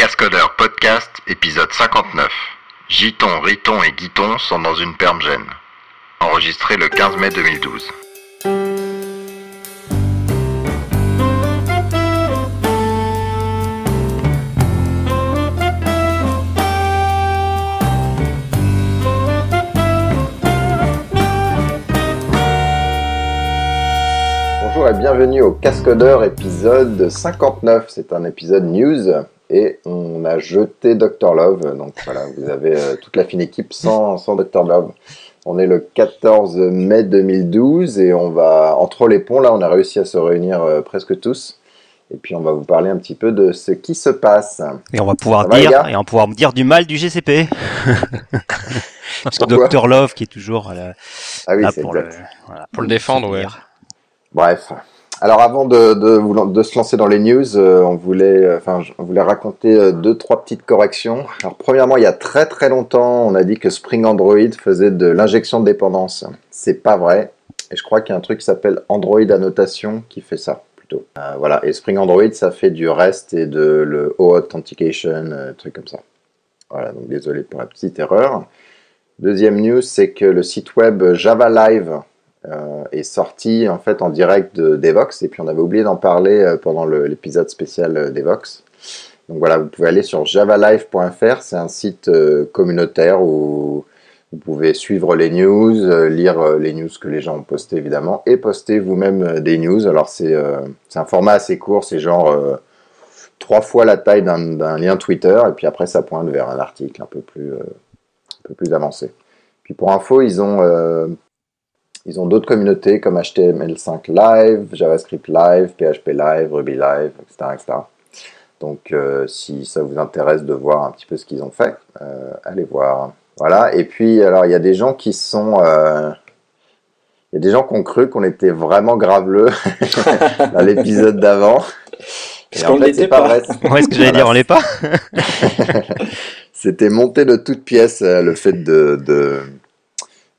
Cascodeurs Podcast, épisode 59. Giton, Riton et Guiton sont dans une permgène. Enregistré le 15 mai 2012. Bonjour et bienvenue au Cascodeur épisode 59. C'est un épisode news et on a jeté Dr Love. Donc voilà, vous avez euh, toute la fine équipe sans, sans Dr Love. On est le 14 mai 2012 et on va, entre les ponts, là, on a réussi à se réunir euh, presque tous. Et puis on va vous parler un petit peu de ce qui se passe. Et on va pouvoir va, dire et on va pouvoir dire du mal du GCP. Parce que Dr Love qui est toujours là, Ah oui, là pour, le, exact. voilà, Pour le défendre, ouais. Bref. Alors avant de, se lancer dans les news, euh, on voulait, euh, on voulait raconter euh, deux, trois petites corrections. Alors premièrement, il y a très très longtemps, on a dit que Spring Android faisait de l'injection de dépendance. C'est pas vrai. Et je crois qu'il y a un truc qui s'appelle Android Annotation qui fait ça plutôt. Voilà. Et Spring Android, ça fait du REST et de le authentication, truc comme ça. Voilà. Donc désolé pour la petite erreur. Deuxième news, c'est que le site web Java Live euh, est sorti en fait en direct de Devox et puis on avait oublié d'en parler euh, pendant l'épisode spécial euh, Devox. Donc voilà, vous pouvez aller sur javalive.fr, c'est un site euh, communautaire où vous pouvez suivre les news, lire les news que les gens ont postées évidemment et poster vous-même des news. Alors c'est un format assez court, c'est genre trois fois la taille d'un d'un lien Twitter et puis après ça pointe vers un article un peu plus, euh, un peu plus avancé. Puis pour info, ils ont euh, ils ont d'autres communautés comme HTML5 Live, JavaScript Live, PHP Live, Ruby Live, etc. etc. Donc euh, si ça vous intéresse de voir un petit peu ce qu'ils ont fait, euh, allez voir. Voilà, et puis alors il y a des gens qui sont... euh, il y a des gens qui ont cru qu'on était vraiment graveleux dans l'épisode d'avant. Parce Et qu'on en fait, c'est pas pas. vrai. Ouais, ce que j'allais dire, on l'est pas. C'était monté de toutes pièces le fait de, de,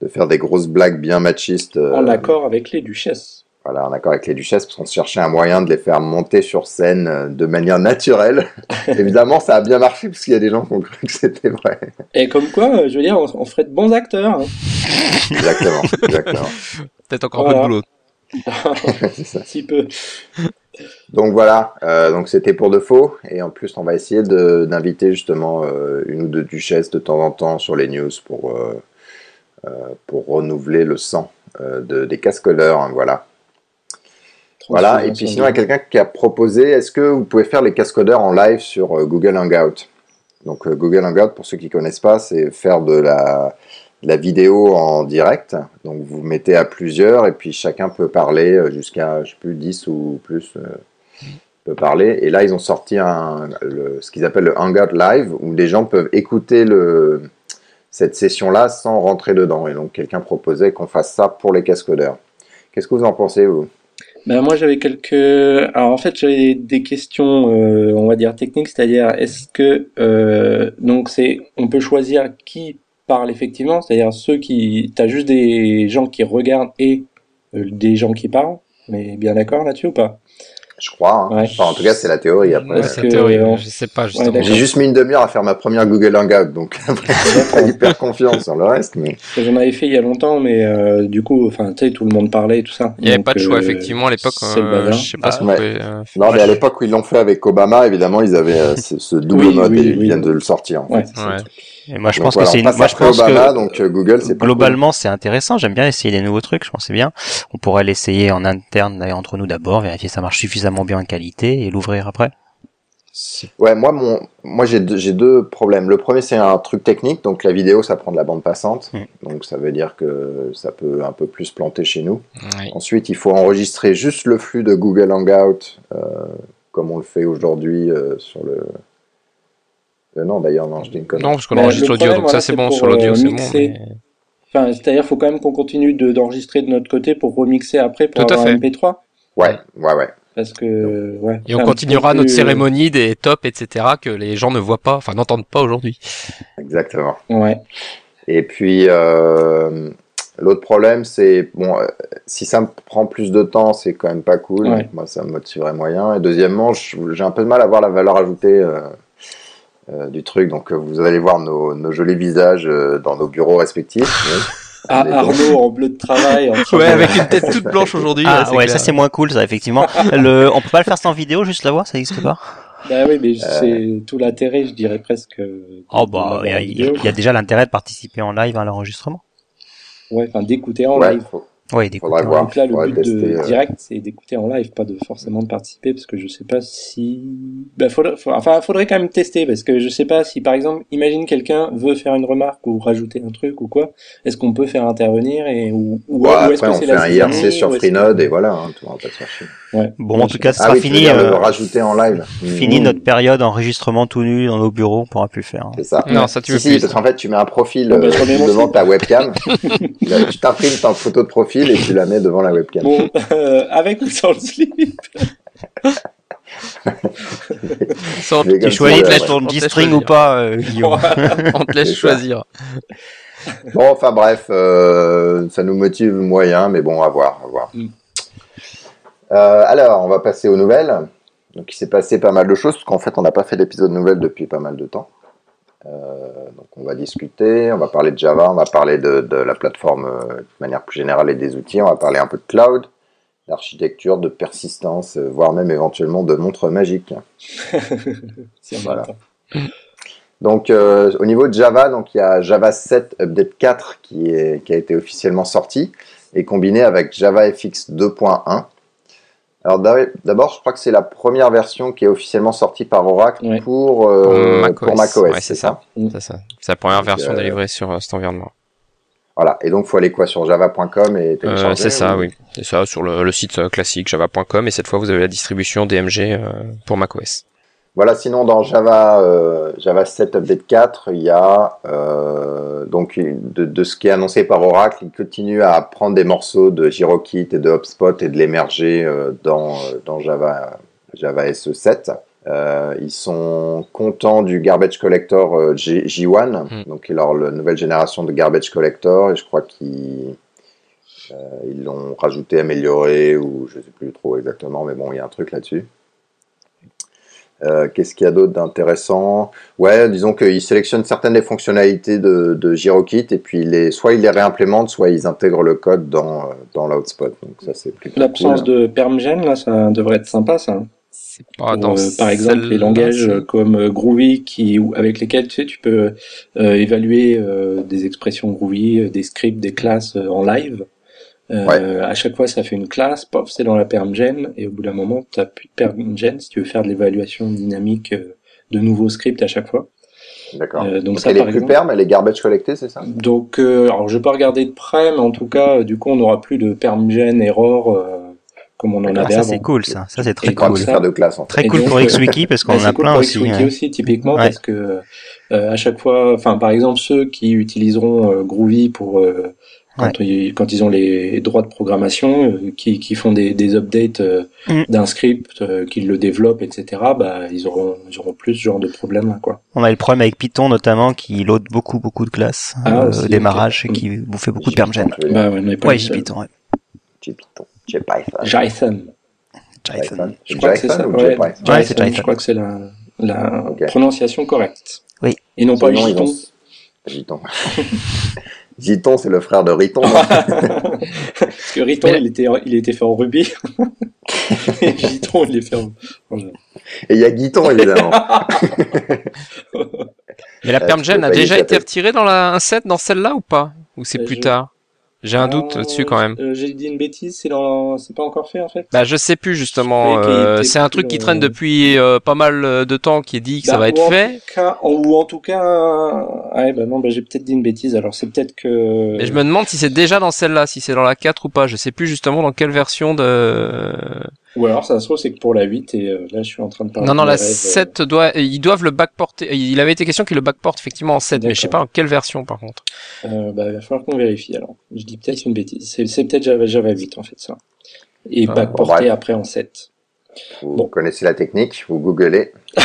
de faire des grosses blagues bien machistes. euh, En accord avec les duchesses. Voilà, en accord avec les duchesses, parce qu'on cherchait un moyen de les faire monter sur scène euh, de manière naturelle. Évidemment, ça a bien marché, parce qu'il y a des gens qui ont cru que c'était vrai. Et comme quoi, euh, je veux dire, on, on ferait de bons acteurs. hein. Exactement, exactement. Peut-être encore Voilà. un peu de boulot. C'est ça. Un petit peu. Donc voilà, euh, donc c'était pour de faux, et en plus, on va essayer de- d'inviter justement euh, une ou deux duchesses de temps en temps sur les news pour, euh, pour renouveler le sang euh, de, des cascodeurs, hein, voilà. Voilà, et puis sinon, il y a quelqu'un qui a proposé, est-ce que vous pouvez faire les cascodeurs en live sur euh, Google Hangout? Donc euh, Google Hangout, pour ceux qui ne connaissent pas, c'est faire de la, de la vidéo en direct. Donc vous mettez à plusieurs, et puis chacun peut parler euh, jusqu'à, je sais plus, 10 ou plus euh, peut parler. Et là, ils ont sorti un, le- ce qu'ils appellent le Hangout Live, où les gens peuvent écouter le, cette session-là sans rentrer dedans. Et donc quelqu'un proposait qu'on fasse ça pour les cascodeurs. Qu'est-ce que vous en pensez, vous? Ben, moi, j'avais quelques. Alors, en fait, j'avais des questions, euh, on va dire techniques, c'est-à-dire, est-ce que euh, donc c'est, on peut choisir qui parle effectivement, c'est-à-dire ceux qui, t'as juste des gens qui regardent et euh, des gens qui parlent, mais bien d'accord là-dessus ou pas? Je crois. hein. Ouais. Enfin, en tout cas, c'est la théorie. Après, Ouais, c'est la théorie, euh, je sais pas justement. j'ai juste mis une demi-heure à faire ma première Google Hangout, donc après, j'ai pas hyper confiance sur le reste. Mais J'en avais fait il y a longtemps, mais euh, du coup, enfin, tu sais, tout le monde parlait et tout ça. Il n'y avait pas de choix, euh, effectivement, à l'époque. euh, je sais pas Ah, pouvez. euh, non, mais à l'époque où ils l'ont fait avec Obama, évidemment, ils avaient euh, ce, ce double Oui, mode oui, et ils viennent de le sortir. En Ouais. fait. Et moi, je Donc pense voilà, que c'est une, moi, je pense Obama, que donc euh, Google, c'est pas globalement, c'est intéressant. J'aime bien essayer des nouveaux trucs. Je pense que c'est bien. On pourrait l'essayer en interne, d'ailleurs, entre nous d'abord, vérifier si ça marche suffisamment bien en qualité et l'ouvrir après. Ouais, moi, mon, moi, j'ai deux, j'ai deux problèmes. Le premier, c'est un truc technique. Donc la vidéo, ça prend de la bande passante. Mm. Donc ça veut dire que ça peut un peu plus planter chez nous. Ensuite, il faut enregistrer juste le flux de Google Hangout, euh, comme on le fait aujourd'hui euh, sur le. Euh, non, d'ailleurs, non, je dis une connerie. Non, parce qu'on enregistre l'audio, donc ça voilà, c'est c'est bon. Sur l'audio, euh, c'est bon. mais- Enfin, c'est-à-dire, faut quand même qu'on continue de- d'enregistrer de, notre côté pour remixer après pour Tout avoir un fait. MP3. Ouais, ouais, ouais. Parce que, ouais. Et on continuera notre cérémonie des tops, etc., que les gens ne voient pas, enfin n'entendent pas aujourd'hui. Exactement. Ouais. Et puis, euh, l'autre problème, c'est, bon, euh, si ça me prend plus de temps, c'est quand même pas cool. Ouais. Moi, ça me motiverait moyen. Et deuxièmement, j'ai un peu de mal à voir la valeur ajoutée. euh, du truc. Donc, euh, vous allez voir nos, nos jolis visages euh, dans nos bureaux respectifs. oui. Ah. Arnaud en bleu de travail. en Ouais, de- avec une tête toute blanche aujourd'hui. Ah là, ouais, clair. ça c'est moins cool, ça effectivement. Le, on peut pas le faire sans vidéo, juste la voix, ça existe pas? Bah oui, mais c'est tout l'intérêt, je dirais presque. Oh bah, il y, a- en il y a- il y a déjà l'intérêt de participer en live à l'enregistrement. Ouais, enfin d'écouter en Ouais, live. faut- Oui, d'écouter. faudra voir. Donc là, le faudra but tester, de euh. direct, c'est d'écouter en live, pas de forcément de participer, parce que je sais pas si. Bah, faudrait, faut- enfin, faudrait quand même tester, parce que je sais pas si, par exemple, imagine quelqu'un veut faire une remarque ou rajouter un truc ou quoi. Est-ce qu'on peut faire intervenir et ou, ou, Ouais, ou est-ce après, que on c'est fait la un IRC sur Freenode et voilà, hein, tout, va pas se. Ouais. Bon, en tout cas, ce Ah sera oui, fini, euh, rajouter en live. fini Mmh. notre période enregistrement tout nu dans nos bureaux, on pourra plus faire. hein. C'est ça. Non, ça tu Si, veux si, plus. parce qu'en fait, tu mets un profil Bon, bah, euh, devant ta webcam. Tu t'imprimes ta photo de profil et tu la mets devant la webcam. Bon, euh, avec ou sans le slip? Tu choisis de te laisse G-string ou pas, euh, Guillaume On te laisse choisir. Bon, enfin bref, euh, ça nous motive moyen, mais bon, à voir, à voir. Mm. Euh, alors, on va passer aux nouvelles. Donc, il s'est passé pas mal de choses, parce qu'en fait, on n'a pas fait d'épisode nouvelles depuis pas mal de temps. Euh, donc, on va discuter, on va parler de Java, on va parler de, de la plateforme euh, de manière plus générale et des outils, on va parler un peu de cloud, d'architecture, de persistance, euh, voire même éventuellement de montres magiques. Si on Voilà. Donc euh, au niveau de Java, donc il y a Java 7 Update 4 qui, est, qui a été officiellement sorti et combiné avec JavaFX 2.1. Alors d'ab- d'abord, je crois que c'est la première version qui est officiellement sortie par Oracle Ouais. pour, euh, Pour pour macOS. macOS. Ouais, c'est ça. C'est ça. C'est la première Donc, version euh, délivrée sur euh, cet environnement. Voilà. Et donc faut aller quoi? Sur java.com et Euh, télécharger c'est ça, ou- oui. C'est ça, sur le, le site classique java.com et cette fois vous avez la distribution DMG euh, pour macOS. Voilà, sinon dans Java, euh, Java 7 Update 4, il y a euh, donc de, de ce qui est annoncé par Oracle, il continue à prendre des morceaux de JiroKit et de HubSpot et de l'émerger euh, dans, dans Java, Java SE7. Euh, ils sont contents du Garbage Collector J, J1, Mm. donc leur la nouvelle génération de Garbage Collector, et je crois qu'ils ils l'ont rajouté, amélioré, ou je sais plus trop exactement, mais bon, il y a un truc là-dessus. Euh, Qu'est-ce qu'il y a d'autre d'intéressant? Ouais, disons qu'ils sélectionnent certaines des fonctionnalités de, de GiroKit et puis les, soit ils les réimplémentent, soit ils intègrent le code dans, dans l'outspot. Donc ça c'est plutôt L'absence cool. de permgen, là, ça devrait être sympa, ça. C'est pas Pour, dans euh, par exemple, les langages euh, comme euh, Groovy, qui, ou- avec lesquels tu sais, tu peux euh, évaluer euh, des expressions Groovy, des scripts, des classes euh, en live. Euh, À chaque fois, ça fait une classe, pof, c'est dans la permgen, et au bout d'un moment, tu n'as plus de permgen si tu veux faire de l'évaluation dynamique euh, de nouveaux scripts à chaque fois. D'accord. Euh, donc Donc, ça, elle est plus exemple. perm, elle est garbage collectée, c'est ça? Donc, euh, alors je vais pas regarder de près, mais en tout cas, euh, du coup, on n'aura plus de permgen error euh, comme on en Ah, avait ça c'est cool, ça. Ça c'est très cool. ça- faire de classe en fait. Très Et cool donc, pour XWiki parce qu'on Ouais, en a c'est cool plein pour aussi. XWiki hein. aussi, typiquement, Ouais. parce que euh, à chaque fois, enfin, par exemple, ceux qui utiliseront euh, Groovy pour euh, quand, ils, quand ils ont les droits de programmation, euh, qui, qui font des, des updates euh, Mm. d'un script, euh, qu'ils le développent, etc., bah, ils auront, ils auront plus ce genre de problème, quoi. On a le problème avec Python notamment qui load beaucoup beaucoup de classes Ah, euh, au démarrage ok. et qui vous fait beaucoup de dire Bah, ouais, Ouais, ouais. JPython. JPython. Jython. Jython. Je crois que c'est ça. Ouais, Ouais. Je crois que c'est la, la Ok. prononciation correcte. Oui. Et non pas Sinon, Jython. ont- Giton. Giton, c'est le frère de Riton. Parce que Riton, Mais- il était, il était fait en Ruby. Et Jython, il est fait en... Et il y a Guiton, évidemment. Mais la Euh, peux a déjà été retirée dans la 1.7 dans celle-là ou pas? Ou c'est Euh, plus je- tard? J'ai un doute là-dessus quand même. euh, J'ai dit une bêtise, c'est dans, c'est pas encore fait en fait? Bah je sais plus justement. Euh, c'est un truc qui dans- traîne depuis euh, pas mal euh, de temps qui est dit que ça Bah, va être fait. cas- ou en tout cas, euh, ouais, bah non, bah j'ai peut-être dit une bêtise. Alors c'est peut-être que. Mais je me demande si c'est déjà dans celle-là, si c'est dans la 4 ou pas. Je sais plus justement dans quelle version de. Ou alors ça se trouve c'est que pour la 8 et euh, là je suis en train de parler. Non, non, de la mes rêves, euh, 7 doit, ils doivent le backporter. Il avait été question qu'ils le backportent effectivement en 7, mais je sais pas en quelle version par contre. Euh, bah, il va falloir qu'on vérifie alors. Je dis peut-être une bêtise. C'est, c'est peut-être Java, Java 8 en fait ça. Et Ah, pas bon, porté bref. après en 7. Vous Bon. connaissez la technique, vous googlez.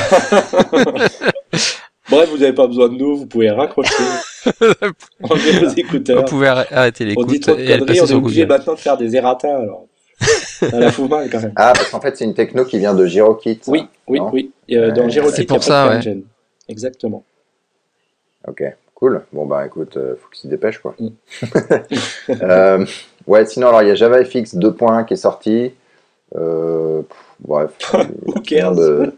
Bref, vous n'avez pas besoin de nous, vous pouvez raccrocher. Enlevez vos Vous écouteurs. pouvez arr- arrêter On l'écoute dit trop de conneries, on est obligé Google. maintenant de faire des errata alors. Ça la fout mal quand même. Ah, parce qu'en fait, c'est une techno qui vient de GiroKit. Oui, oui, oui. Euh, dans Girokit, c'est il y a pour ça, de ouais. permgen. Exactement. Ok, cool. Bon bah écoute, euh, faut qu'il se dépêche quoi. Mm. Euh, ouais, sinon alors il y a JavaFX 2.1 qui est sorti. Euh, pff, bref. Who rien cares de-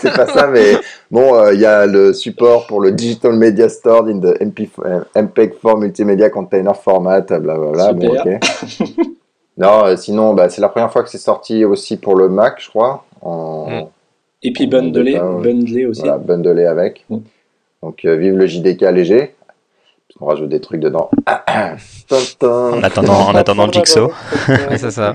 c'est pas ça, mais bon, euh, il y a le support pour le Digital Media Stored in the MP, euh, MPEG-4 Multimedia Container Format, blablabla. Bon, Super. ok. Non, euh, sinon, bah, c'est la première fois que c'est sorti aussi pour le Mac, je crois, en Mm. Et puis bundlé, ouais. bundlé aussi. voilà, bundlé avec. Mm. Donc, euh, vive le JDK léger. Qu'on rajoute des trucs dedans. En attendant, en attendant Jigsaw. Ouais, c'est ça.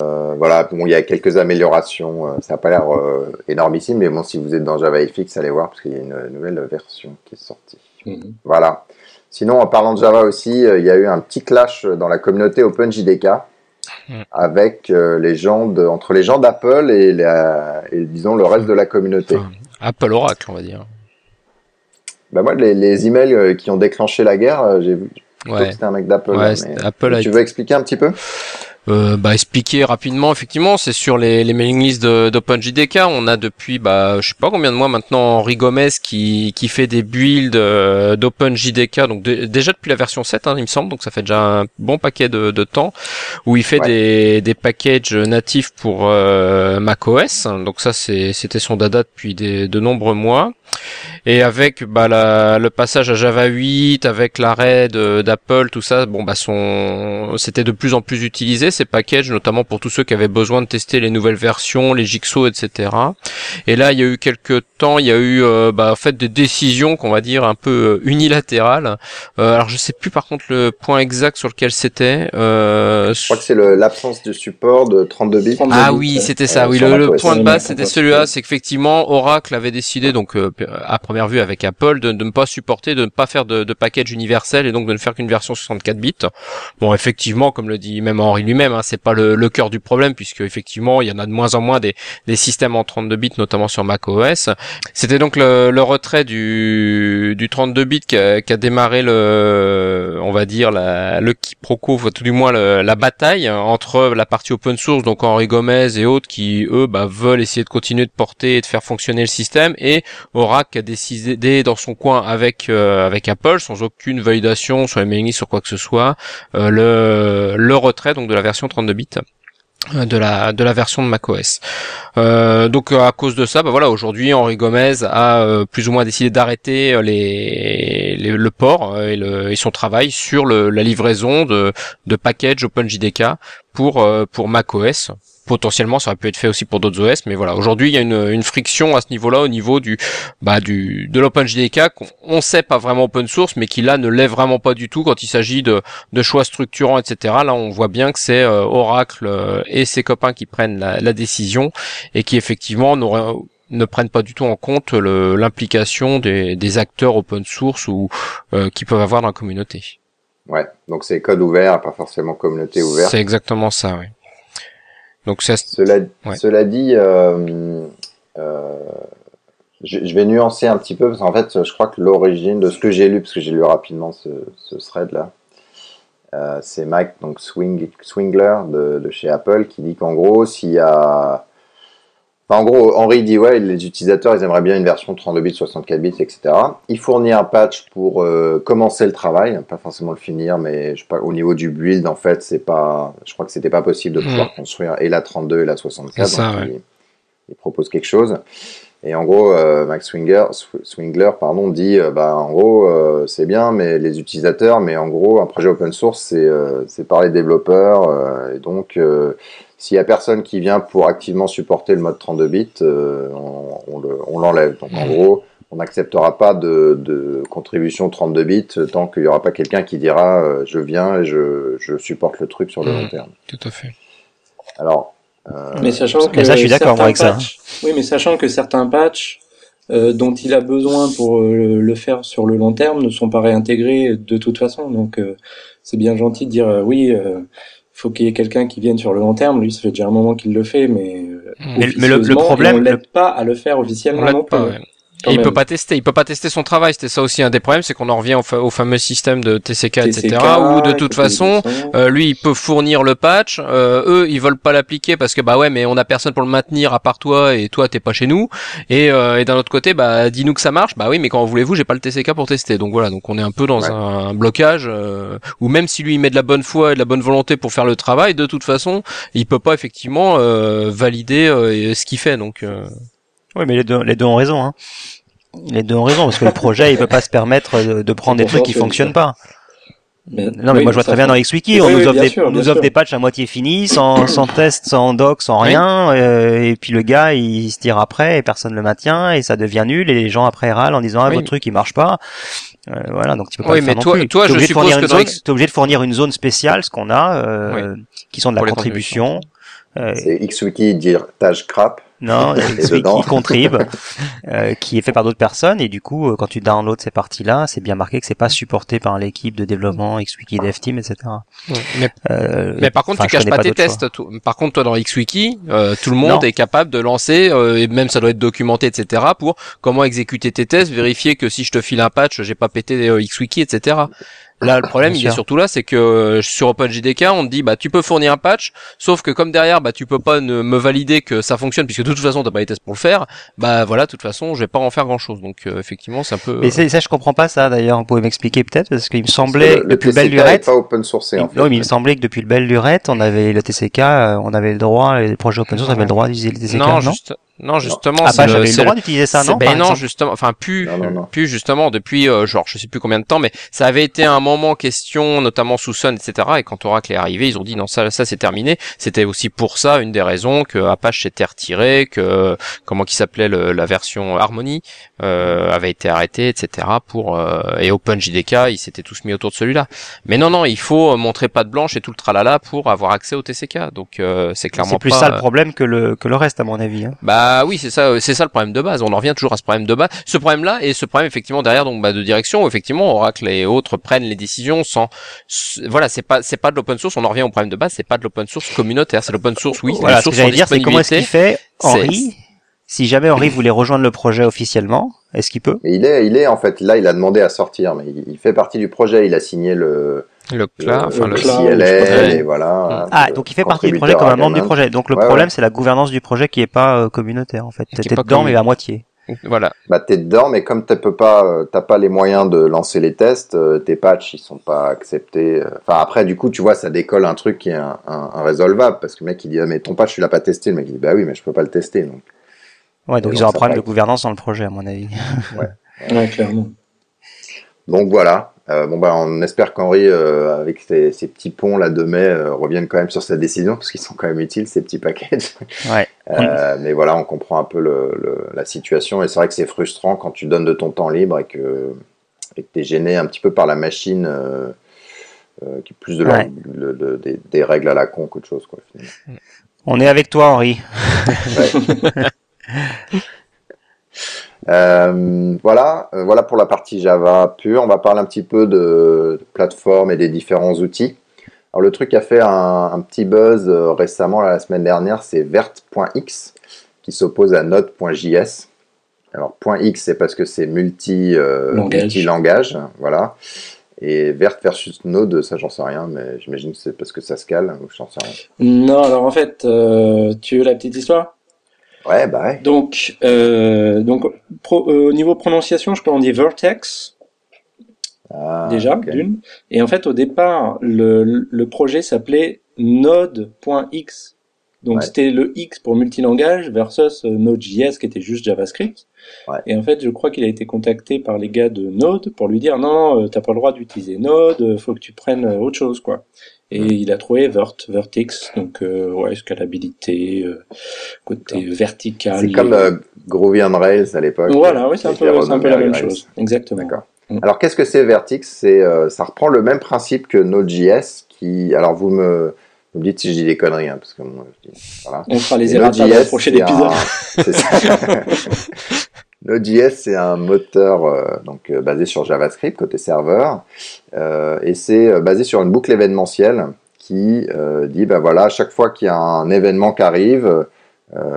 Euh, voilà, bon, il y a quelques améliorations. Ça n'a pas l'air euh, énormissime, mais bon, si vous êtes dans JavaFX, allez voir parce qu'il y a une nouvelle version qui est sortie. Mhm. Voilà. Sinon, en parlant de Java aussi, euh, il y a eu un petit clash dans la communauté OpenJDK Mm. avec euh, les gens de, entre les gens d'Apple et, la- et disons le reste de la communauté. Enfin, Apple Oracle, on va dire. Bah moi, les, les emails euh, qui ont déclenché la guerre, j'ai vu Ouais. c'était un mec d'Apple. Ouais, mais- c'était- Apple Tu veux expliquer un petit peu? Euh, bah, expliquer rapidement, effectivement, c'est sur les, les mailing lists d'OpenJDK. On a depuis, bah, je sais pas combien de mois maintenant, Henri Gomez qui, qui fait des builds euh, d'OpenJDK. Donc dé- déjà depuis la version 7, hein, il me semble. Donc ça fait déjà un bon paquet de, de temps où il fait Ouais. des, des packages natifs pour euh, macOS. Donc ça, c'était son dada depuis des, de nombreux mois. Et avec bah, la, le passage à Java 8, avec l'arrêt d'Apple, tout ça, bon bah son, c'était de plus en plus utilisé ces packages, notamment pour tous ceux qui avaient besoin de tester les nouvelles versions, les Jigsaw, etc. Et là, il y a eu quelques temps, il y a eu bah, en fait des décisions qu'on va dire un peu euh, unilatérales. Euh, alors je sais plus par contre le point exact sur lequel c'était. Euh, Je crois que c'est l'absence de support de 32 bits. 32 ah oui, c'était ça. Euh, oui, le, point de base, c'était celui-là. C'est qu'effectivement, Oracle avait décidé, donc euh, à première vue avec Apple, de, ne pas supporter, de ne pas faire de, de package universel et donc de ne faire qu'une version 64 bits. Bon, effectivement, comme le dit même Henri lui-même, hein, c'est pas le, cœur du problème puisque effectivement, il y en a de moins en moins des, des systèmes en 32 bits, notamment sur macOS. C'était donc le, retrait du, du 32 bits qui démarré le, on va dire la, le quiproquo, tout du moins la bataille entre la partie open source, donc Henri Gomez et autres qui eux bah, veulent essayer de continuer de porter et de faire fonctionner le système, et Oracle a décidé dans son coin avec euh, avec Apple sans aucune validation sur les mailing sur quoi que ce soit, euh, le le retrait donc de la version 32 bits euh, de la de la version de macOS. Euh, donc à cause de ça, bah voilà, aujourd'hui Henri Gomez a plus ou moins décidé d'arrêter les, le port et, le, et son travail sur le, la livraison de de packages OpenJDK pour euh, pour macOS. Potentiellement, ça aurait pu être fait aussi pour d'autres OS, mais voilà. Aujourd'hui, il y a une, une friction à ce niveau-là, au niveau du, bah, du, de l'OpenJDK, qu'on on sait pas vraiment open source, mais qui là ne l'est vraiment pas du tout quand il s'agit de, de choix structurants, etc. Là, on voit bien que c'est euh, Oracle euh, et ses copains qui prennent la, la décision et qui effectivement n'auraient ne prennent pas du tout en compte le- l'implication des, des acteurs open source ou euh, qui peuvent avoir dans la communauté. Ouais, donc c'est code ouvert, pas forcément communauté ouverte. C'est exactement ça, oui. Donc Cela, Ouais. cela dit, euh, euh, je, je vais nuancer un petit peu parce qu'en fait, je crois que l'origine de ce que j'ai lu, parce que j'ai lu rapidement ce, ce thread là, euh, c'est Mike donc Swing, Swingler de, de chez Apple qui dit qu'en gros, s'il y a Enfin, en gros, Henri dit ouais, les utilisateurs, ils aimeraient bien une version 32 bits, 64 bits, etc. Il fournit un patch pour euh, commencer le travail, pas forcément le finir, mais je sais pas, au niveau du build, en fait, c'est pas, je crois que c'était pas possible de pouvoir construire et la 32 et la 64. C'est ça, donc ouais. il, il propose quelque chose. Et en gros, euh, Max Swinger, Sw- Swingler, pardon, dit, euh, bah, en gros, euh, c'est bien, mais les utilisateurs, mais en gros, un projet open source, c'est par les développeurs, et donc, s'il y a personne qui vient pour activement supporter le mode 32 bits, euh, on, on le- on l'enlève. Donc, en gros, on n'acceptera pas de, de contribution 32 bits tant qu'il n'y aura pas quelqu'un qui dira, euh, je viens et je, je supporte le truc sur le long terme. tout à fait. Alors, euh, Mais sachant que Mais ça, je suis d'accord, avec ça, hein. patchs- Oui, mais sachant que certains patchs euh, dont il a besoin pour euh, le faire sur le long terme ne sont pas réintégrés de toute façon. Donc, euh, c'est bien gentil de dire euh, oui, euh, faut qu'il y ait quelqu'un qui vienne sur le long terme. Lui, ça fait déjà un moment qu'il le fait, mais euh, Mais- mais le- problème- on l'aide pas à le faire officiellement On non pas, ouais. Et il peut pas tester, il peut pas tester son travail. C'était ça aussi un des problèmes, c'est qu'on en revient au, fa- au fameux système de TCK, etc. Où de toute façon, euh, lui, il peut fournir le patch. euh, eux, ils veulent pas l'appliquer parce que bah ouais, mais on a personne pour le maintenir à part toi et toi, t'es pas chez nous. Et, euh, et d'un autre côté, bah dis-nous que ça marche. Bah oui, mais quand voulez-vous, j'ai pas le TCK pour tester. Donc voilà, donc on est un peu dans Ouais. un, blocage euh, où même si lui il met de la bonne foi et de la bonne volonté pour faire le travail, de toute façon, il peut pas effectivement euh, valider euh, ce qu'il fait. Donc euh, Oui, mais les deux, les deux ont raison. Hein. Les deux ont raison parce que le projet, il peut pas se permettre de, de prendre des trucs qui fonctionnent pas. Mais- Non, mais oui, moi je vois très bien dans XWiki, on Oui, nous offre, des, sûr, nous offre des patchs à moitié finis, sans, sans test, sans doc, sans Oui. rien, euh, et puis le gars il se tire après et personne le maintient et ça devient nul et les gens après râlent en disant ah Oui. votre truc il marche pas. Euh, voilà, donc tu peux pas Oui, le mais faire non toi- plus. toi, je obligé de suppose fournir que zone, X- obligé de fournir une zone spéciale, ce qu'on a, euh, qui sont de la contribution. Euh, C'est XWiki dire tâche crap. Non, celui dedans. qui contribue, euh, qui est fait par d'autres personnes, et du coup, euh, quand tu downloads ces parties-là, c'est bien marqué que c'est pas supporté par l'équipe de développement, XWiki Dev Team, etc. mais Euh, Mais par contre, tu caches pas, tes tests. Par contre, toi, dans XWiki, euh, tout le monde Non. est capable de lancer, euh, et même ça doit être documenté, etc., pour comment exécuter tes tests, vérifier que si je te file un patch, j'ai pas pété euh, XWiki, etc. Là, le problème, Bien il est sûr. surtout là, c'est que euh, sur OpenJDK, on te dit, bah, tu peux fournir un patch, sauf que comme derrière, bah, tu peux pas ne- me valider que ça fonctionne, puisque de toute façon, t'as pas les tests pour le faire, bah, voilà, de toute façon, je vais pas en faire grand chose. Donc, euh, effectivement, c'est un peu. Mais c'est- ça, je comprends pas ça d'ailleurs. Vous pouvez m'expliquer peut-être parce qu'il me semblait le, le depuis belle TCK est lurette. pas open sourcé en fait. Non, mais il me semblait que depuis le belle lurette, on avait le TCK, euh, on avait le droit, les projets open source avaient le droit d'utiliser le TCK, non, non, juste, non, justement, Ah, c'est pas, le- j'avais le droit d'utiliser ça, C'est- non Ben non, justement, enfin plus, Non, non, non. plus justement depuis euh, genre je sais plus combien de temps, mais ça avait été un moment question, notamment sous Sun, etc. Et quand Oracle est arrivé, ils ont dit non ça, ça c'est terminé. C'était aussi pour ça une des raisons que Apache s'était retiré, que comment qui s'appelait la version Harmony euh, avait été arrêtée, etc. Pour euh, et OpenJDK, ils s'étaient tous mis autour de celui-là. Mais non non, il faut montrer patte blanche et tout le tralala pour avoir accès au TCK. Donc euh, c'est clairement C'est plus pas, ça le euh, problème que le, que le reste, à mon avis. hein. bah oui, c'est ça, c'est ça le problème de base. On en revient toujours à ce problème de base. Ce problème-là et ce problème effectivement derrière donc bah, de direction où effectivement Oracle et autres prennent les décisions sans, voilà, c'est pas c'est pas de l'open source. On en revient au problème de base, c'est pas de l'open source communautaire, c'est l'open source oui. Voilà, ce que dire, c'est comment est-ce qu'il fait, Henri, si jamais Henri voulait rejoindre le projet officiellement, est-ce qu'il peut? Il est, il est en fait là, il a demandé à sortir, mais il, il fait partie du projet. Il a signé le, Le le, cloud, enfin le le, CLL et voilà. Ah, le donc il fait partie du projet comme un membre du projet. Donc le Ouais, problème, ouais. c'est la gouvernance du projet qui est pas euh, communautaire, en fait. T'es pas dedans, commun- mais à moitié. voilà. Bah t'es dedans, mais comme tu peux pas, euh, t'as pas les moyens de lancer les tests, euh, tes patchs ils sont pas acceptés. Enfin après du coup tu vois ça décolle un truc qui est un, un, un résolvable parce que le mec il dit ah, mais ton patch tu l'as pas testé, le mec il dit bah oui mais je peux pas le tester donc. Ouais, donc ils ont un problème de gouvernance dans le projet, à mon avis. Ouais, clairement. Donc voilà. Euh, bon bah on espère qu'Henri euh, avec ses, ses petits ponts là de mai euh, revienne quand même sur sa décision parce qu'ils sont quand même utiles ces petits packages. Ouais. Euh, mais voilà, on comprend un peu le, le- la situation et c'est vrai que c'est frustrant quand tu donnes de ton temps libre et que et que t'es gêné un petit peu par la machine euh, euh, qui est plus de la- Ouais. le- le- des, des règles à la con qu'autre chose quoi. finalement. On est avec toi, Henri. Euh, voilà, euh, voilà pour la partie Java pure. On va parler un petit peu de, de plateforme et des différents outils. Alors le truc a fait un, un petit buzz euh, récemment, là, la semaine dernière, c'est vert.x qui s'oppose à node.js. Alors .x c'est parce que c'est multi Langage. multi-langage, voilà. Et Vert versus Node, ça j'en sais rien, mais j'imagine que c'est parce que ça se cale, ou j'en sais rien. Non, alors en fait, tu veux la petite histoire? Ouais, bah ouais. Donc, euh, donc pro- euh, au niveau prononciation, je crois qu'on dit vertex Ah, déjà d'une. Et en fait, au départ, le, le projet s'appelait Node.x. Donc Ouais. c'était le X pour multilangage versus euh, Node.js qui était juste JavaScript. Ouais. Et en fait, je crois qu'il a été contacté par les gars de Node pour lui dire non, euh, t'as pas le droit d'utiliser Node, euh, faut que tu prennes autre chose quoi. Et il a trouvé Vert, Vertex, donc euh, ouais, scalabilité, euh, côté vertical. C'est comme euh, Groovy on Rails à l'époque. Voilà, oui, c'est un peu, un la même Rails. chose, exactement. D'accord. Mm. Alors qu'est-ce que c'est Vertix C'est euh, ça reprend le même principe que Node.js qui alors vous me vous me dites si je dis des conneries hein, parce que moi je dis voilà. On fera les erratas dans le prochain épisode. un- c'est ça. Node.js c'est un moteur euh, donc euh, basé sur JavaScript côté serveur euh, et c'est euh, basé sur une boucle événementielle qui euh, dit ben voilà à chaque fois qu'il y a un événement qui arrive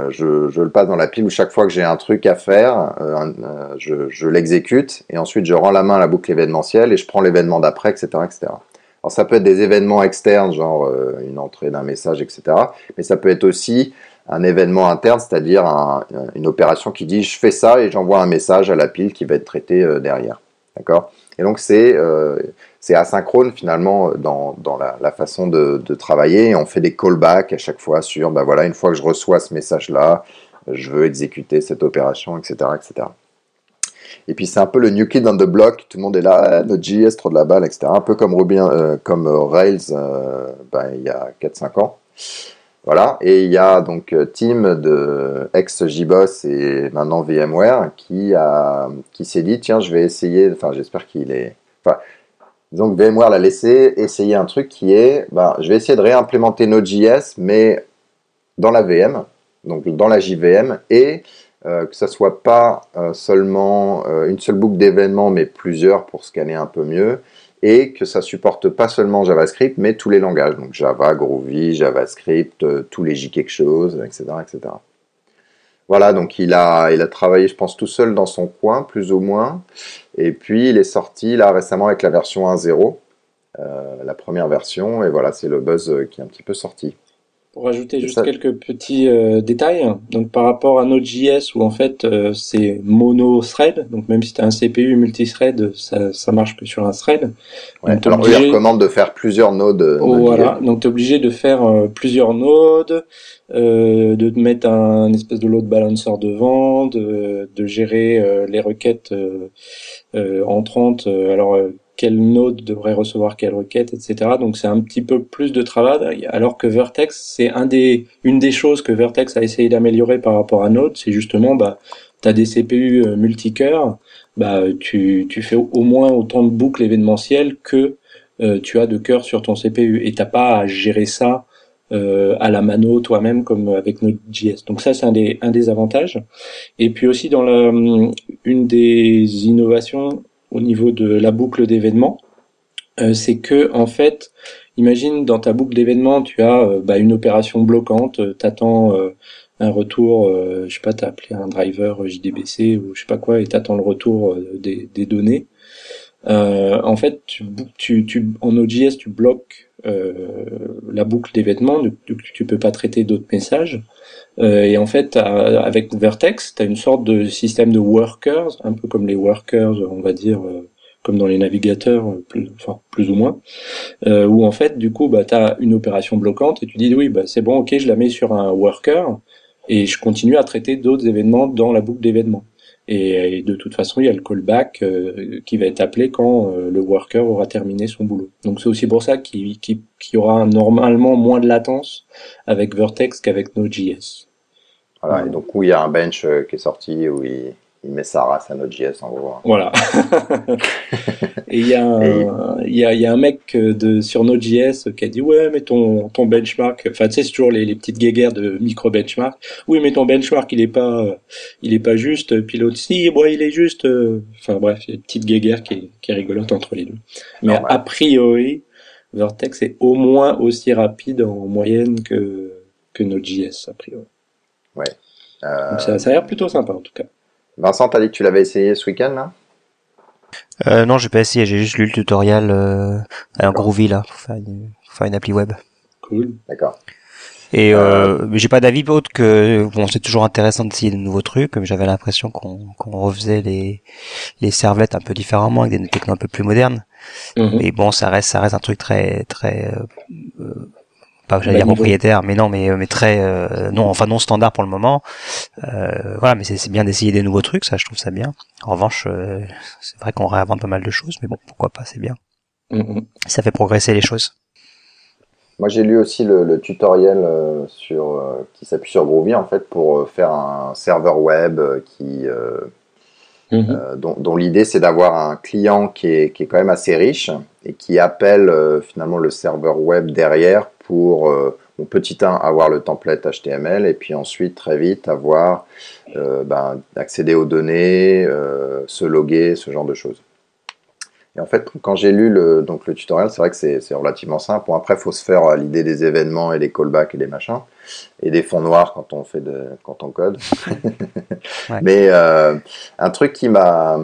je, le passe dans la pile où chaque fois que j'ai un truc à faire, je, je l'exécute et ensuite je rends la main à la boucle événementielle et je prends l'événement d'après, etc., etc. Alors ça peut être des événements externes, genre une entrée d'un message, etc. Mais ça peut être aussi un événement interne, c'est-à-dire un, une opération qui dit je fais ça et j'envoie un message à la pile qui va être traité euh, derrière. D'accord? Et donc c'est euh, asynchrone finalement dans, dans la, façon de, travailler. on fait des callbacks à chaque fois sur ben voilà une fois que je reçois ce message-là, je veux exécuter cette opération, etc., etc. Et puis c'est un peu le new kid on the block, tout le monde est là, ah, Node.js, trop de la balle, etc. Un peu comme Ruby, euh, comme Rails euh, ben, il y a 4-5 ans. Voilà, et il y a donc euh, Tim de ex-JBoss et maintenant VMware qui, a, qui s'est dit tiens, je vais essayer, enfin j'espère qu'il est. Enfin, donc VMware l'a laissé essayer un truc qui est ben, je vais essayer de réimplémenter Node.js, mais dans la VM, donc dans la JVM, et euh, que ça soit pas euh, seulement une seule boucle d'événements, mais plusieurs pour scanner un peu mieux, et que ça supporte pas seulement JavaScript, mais tous les langages, donc Java, Groovy, JavaScript, euh, tous les J quelque chose, etc., etc. Voilà, donc il a, il a travaillé, je pense, tout seul dans son coin, plus ou moins, et puis il est sorti là récemment avec la version 1.0, la première version, et voilà, c'est le buzz qui est un petit peu sorti. Pour ajouter juste ça... quelques petits euh, détails, donc par rapport à Node.js où en fait euh, c'est mono thread, donc même si tu as un CPU multithread, ça, ça marche que sur un thread. Ouais, donc, alors obligé... il recommande de faire plusieurs nodes. Euh, oh, voilà, donc tu es obligé de faire euh, plusieurs nodes, euh, de mettre un, un, espèce de load balancer devant, de, de gérer les requêtes entrantes. alors quel node devrait recevoir quelle requête, etc. Donc c'est un petit peu plus de travail, alors que Vertex, c'est une des choses que Vertex a essayé d'améliorer par rapport à Node, c'est justement, bah, tu as des CPU euh, multicœurs, bah, tu, fais au moins autant de boucles événementielles que euh, tu as de cœurs sur ton CPU, et t'as pas à gérer ça euh, à la mano toi-même comme avec Node.js. Donc ça c'est un des, un des avantages. Et puis aussi dans la, une des innovations au niveau de la boucle d'événements, euh, c'est que en fait, imagine dans ta boucle d'événements, tu as euh, bah, une opération bloquante, euh, t'attends euh, un retour, je sais pas, t'as appelé un driver JDBC ou je sais pas quoi, et t'attends le retour des, données. en fait, tu, tu, tu, en Node.js, tu bloques la boucle d'événements, donc tu peux pas traiter d'autres messages. Euh, et en fait, avec Vertex, tu as une sorte de système de workers, un peu comme les workers, on va dire, euh, comme dans les navigateurs, plus, enfin, plus ou moins, euh, où en fait, du coup, bah, tu as une opération bloquante et tu dis, oui, bah, c'est bon, ok, je la mets sur un worker et je continue à traiter d'autres événements dans la boucle d'événements. Et, de toute façon, il y a le callback euh, qui va être appelé quand euh, le worker aura terminé son boulot. Donc c'est aussi pour ça qu'il qu qu y aura normalement moins de latence avec Vertex qu'avec Node.js. Voilà, et donc où il y a un bench euh, qui est sorti, où il, il met sa race à Node.js en gros. Voilà. et il y, a un, il, y a, il y a un mec de, sur Node.js qui a dit ouais mais ton, ton benchmark, enfin tu sais c'est toujours les, les petites guéguerres de micro benchmark. Oui mais ton benchmark il est pas il est pas juste. Puis l'autre si bon il est juste. Enfin bref il y a une petite guéguerre qui est, qui est rigolote entre les deux. Mais Normal. a priori Vertex est au moins aussi rapide en moyenne que que Node.js a priori. Ouais. Euh... Donc ça, ça a l'air plutôt sympa en tout cas. Vincent, t'as dit que tu l'avais essayé ce week-end là? Euh, Non, j'ai pas essayé. J'ai juste lu le tutoriel euh, à Groovy là pour faire, une, pour faire une appli web. Cool. D'accord. Et euh, j'ai pas d'avis autre que bon, c'est toujours intéressant d'essayer de nouveaux trucs. Comme j'avais l'impression qu'on qu'on refaisait les les servlettes un peu différemment avec des technos un peu plus modernes. Mm -hmm. Mais bon, ça reste ça reste un truc très très euh, pas j'allais dire propriétaire, mais non, mais mais très euh, non, enfin non standard pour le moment. Euh, voilà, mais c'est bien d'essayer des nouveaux trucs, ça, je trouve ça bien. En revanche, euh, c'est vrai qu'on réinvente pas mal de choses, mais bon, pourquoi pas, c'est bien. Mm -hmm. Ça fait progresser les choses. Moi, j'ai lu aussi le, le tutoriel euh, sur euh, qui s'appuie sur Groovy en fait pour euh, faire un serveur web qui -hmm. euh, dont, dont l'idée c'est d'avoir un client qui est, qui est quand même assez riche et qui appelle euh, finalement le serveur web derrière pour euh, petit 1 avoir le template HTML et puis ensuite très vite avoir ben, accéder aux données, se loguer, ce genre de choses. Et en fait, quand j'ai lu le, donc le tutoriel, c'est vrai que c'est relativement simple. Bon, après, il faut se faire euh, l'idée des événements et des callbacks et des machins, et des fonds noirs quand on fait de, quand on code. Mais euh, un truc qui m'a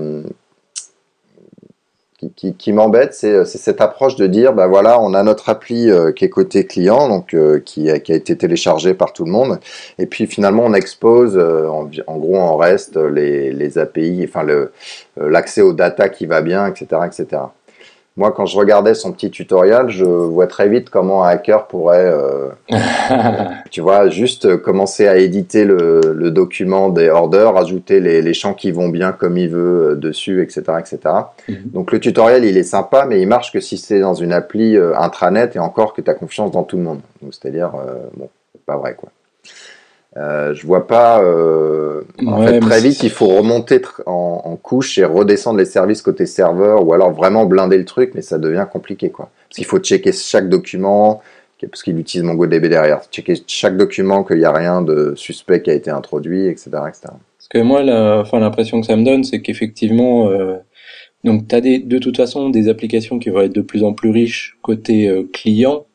qui, qui, m'embête, c'est cette approche de dire, bah voilà, on a notre appli euh, qui est côté client, donc euh, qui, a, qui, a, été téléchargé par tout le monde, et puis finalement on expose, en, gros, en reste les, les API, enfin l'accès aux data qui va bien, etc., etc. Moi, quand je regardais son petit tutoriel, je vois très vite comment un hacker pourrait, euh, tu vois, juste commencer à éditer le, le document des orders, ajouter les, les, champs qui vont bien comme il veut euh, dessus, etc., etc. Mhm. Donc le tutoriel, il est sympa, mais il marche que si c'est dans une appli euh, intranet et encore que tu as confiance dans tout le monde. c'est-à-dire, bon, pas vrai quoi. Euh, je vois pas. Euh, en fait, très vite, il faut remonter en, en, couche et redescendre les services côté serveur, ou alors vraiment blinder le truc, mais ça devient compliqué, quoi. Parce qu'il faut checker chaque document, parce qu'il utilise MongoDB derrière, checker chaque document qu'il n'y a rien de suspect qui a été introduit, etc., etc. Parce que moi, la, enfin, l'impression que ça me donne, c'est qu'effectivement, euh, donc, tu as des, de toute façon des applications qui vont être de plus en plus riches côté euh, client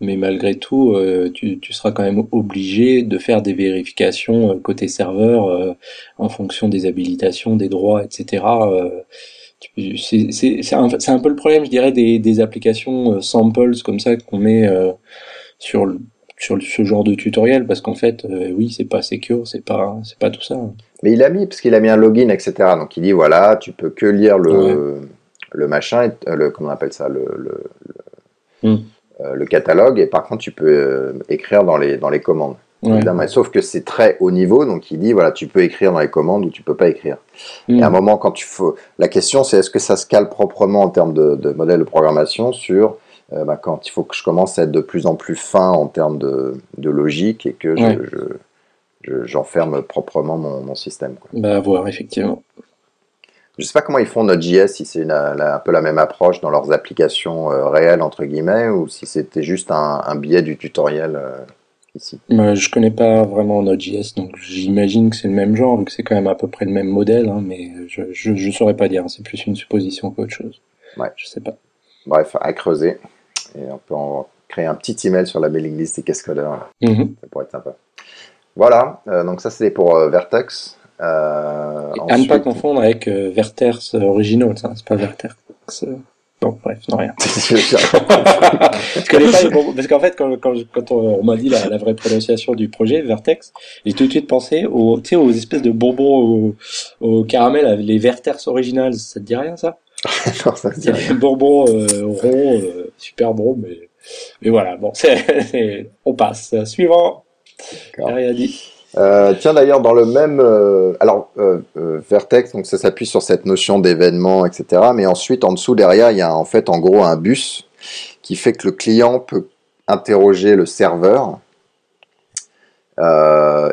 mais malgré tout, euh, tu, tu, seras quand même obligé de faire des vérifications euh, côté serveur euh, en fonction des habilitations, des droits, etc. c'est un, un, peu le problème, je dirais, des, des applications samples comme ça qu'on met sur, le, sur ce genre de tutoriel, parce qu'en fait, oui, c'est pas secure, c'est pas, c'est pas tout ça. Mais il a mis, parce qu'il a mis un login, etc. Donc il dit, voilà, tu peux que lire le, le machin, le, comment on appelle ça, le, le, hmm. Le catalogue et par contre tu peux euh, écrire dans les, dans les commandes. Sauf que c'est très haut niveau, donc il dit voilà, tu peux écrire dans les commandes ou tu peux pas écrire. Mm. Et à un moment, quand tu faut, la question c'est est-ce que ça se cale proprement en termes de, de modèle de programmation sur euh, bah, quand il faut que je commence à être de plus en plus fin en termes de, de logique et que j'enferme je, proprement mon, mon système. Quoi. Bah, à voir, effectivement. Je sais pas comment ils font Node.js, si c'est un peu la même approche dans leurs applications euh, réelles, entre guillemets, ou si c'était juste un, un, biais du tutoriel euh, ici. Bah, je connais pas vraiment Node.js, donc j'imagine que c'est le même genre, vu que c'est quand même à peu près le même modèle, hein, mais je, je, saurais pas dire, c'est plus une supposition qu'autre chose. Ouais. Je sais pas. Bref, à creuser. Et on peut en créer un petit email sur la mailing list des cascodeurs. Mm Ça pourrait être sympa. Voilà, euh, donc ça c'était pour Vertex. Euh, à ne pas confondre avec euh, Vertex original, c'est pas Vertex. Bon, bref, non, rien. je connais pas parce qu'en fait, quand, quand, quand on, m'a dit la, la, vraie prononciation du projet, Vertex, j'ai tout de suite pensé aux, espèces de bonbons au, au caramel, les Vertex originals, ça te dit rien, ça? non, ça te dit rien. bonbons euh, ronds, euh, super bon, mais, mais voilà, bon, on passe. Suivant. Rien dit. Euh, tiens d'ailleurs dans le même euh, alors euh, Vertex donc ça s'appuie sur cette notion d'événement etc mais ensuite en dessous derrière il y a en fait en gros un bus qui fait que le client peut interroger le serveur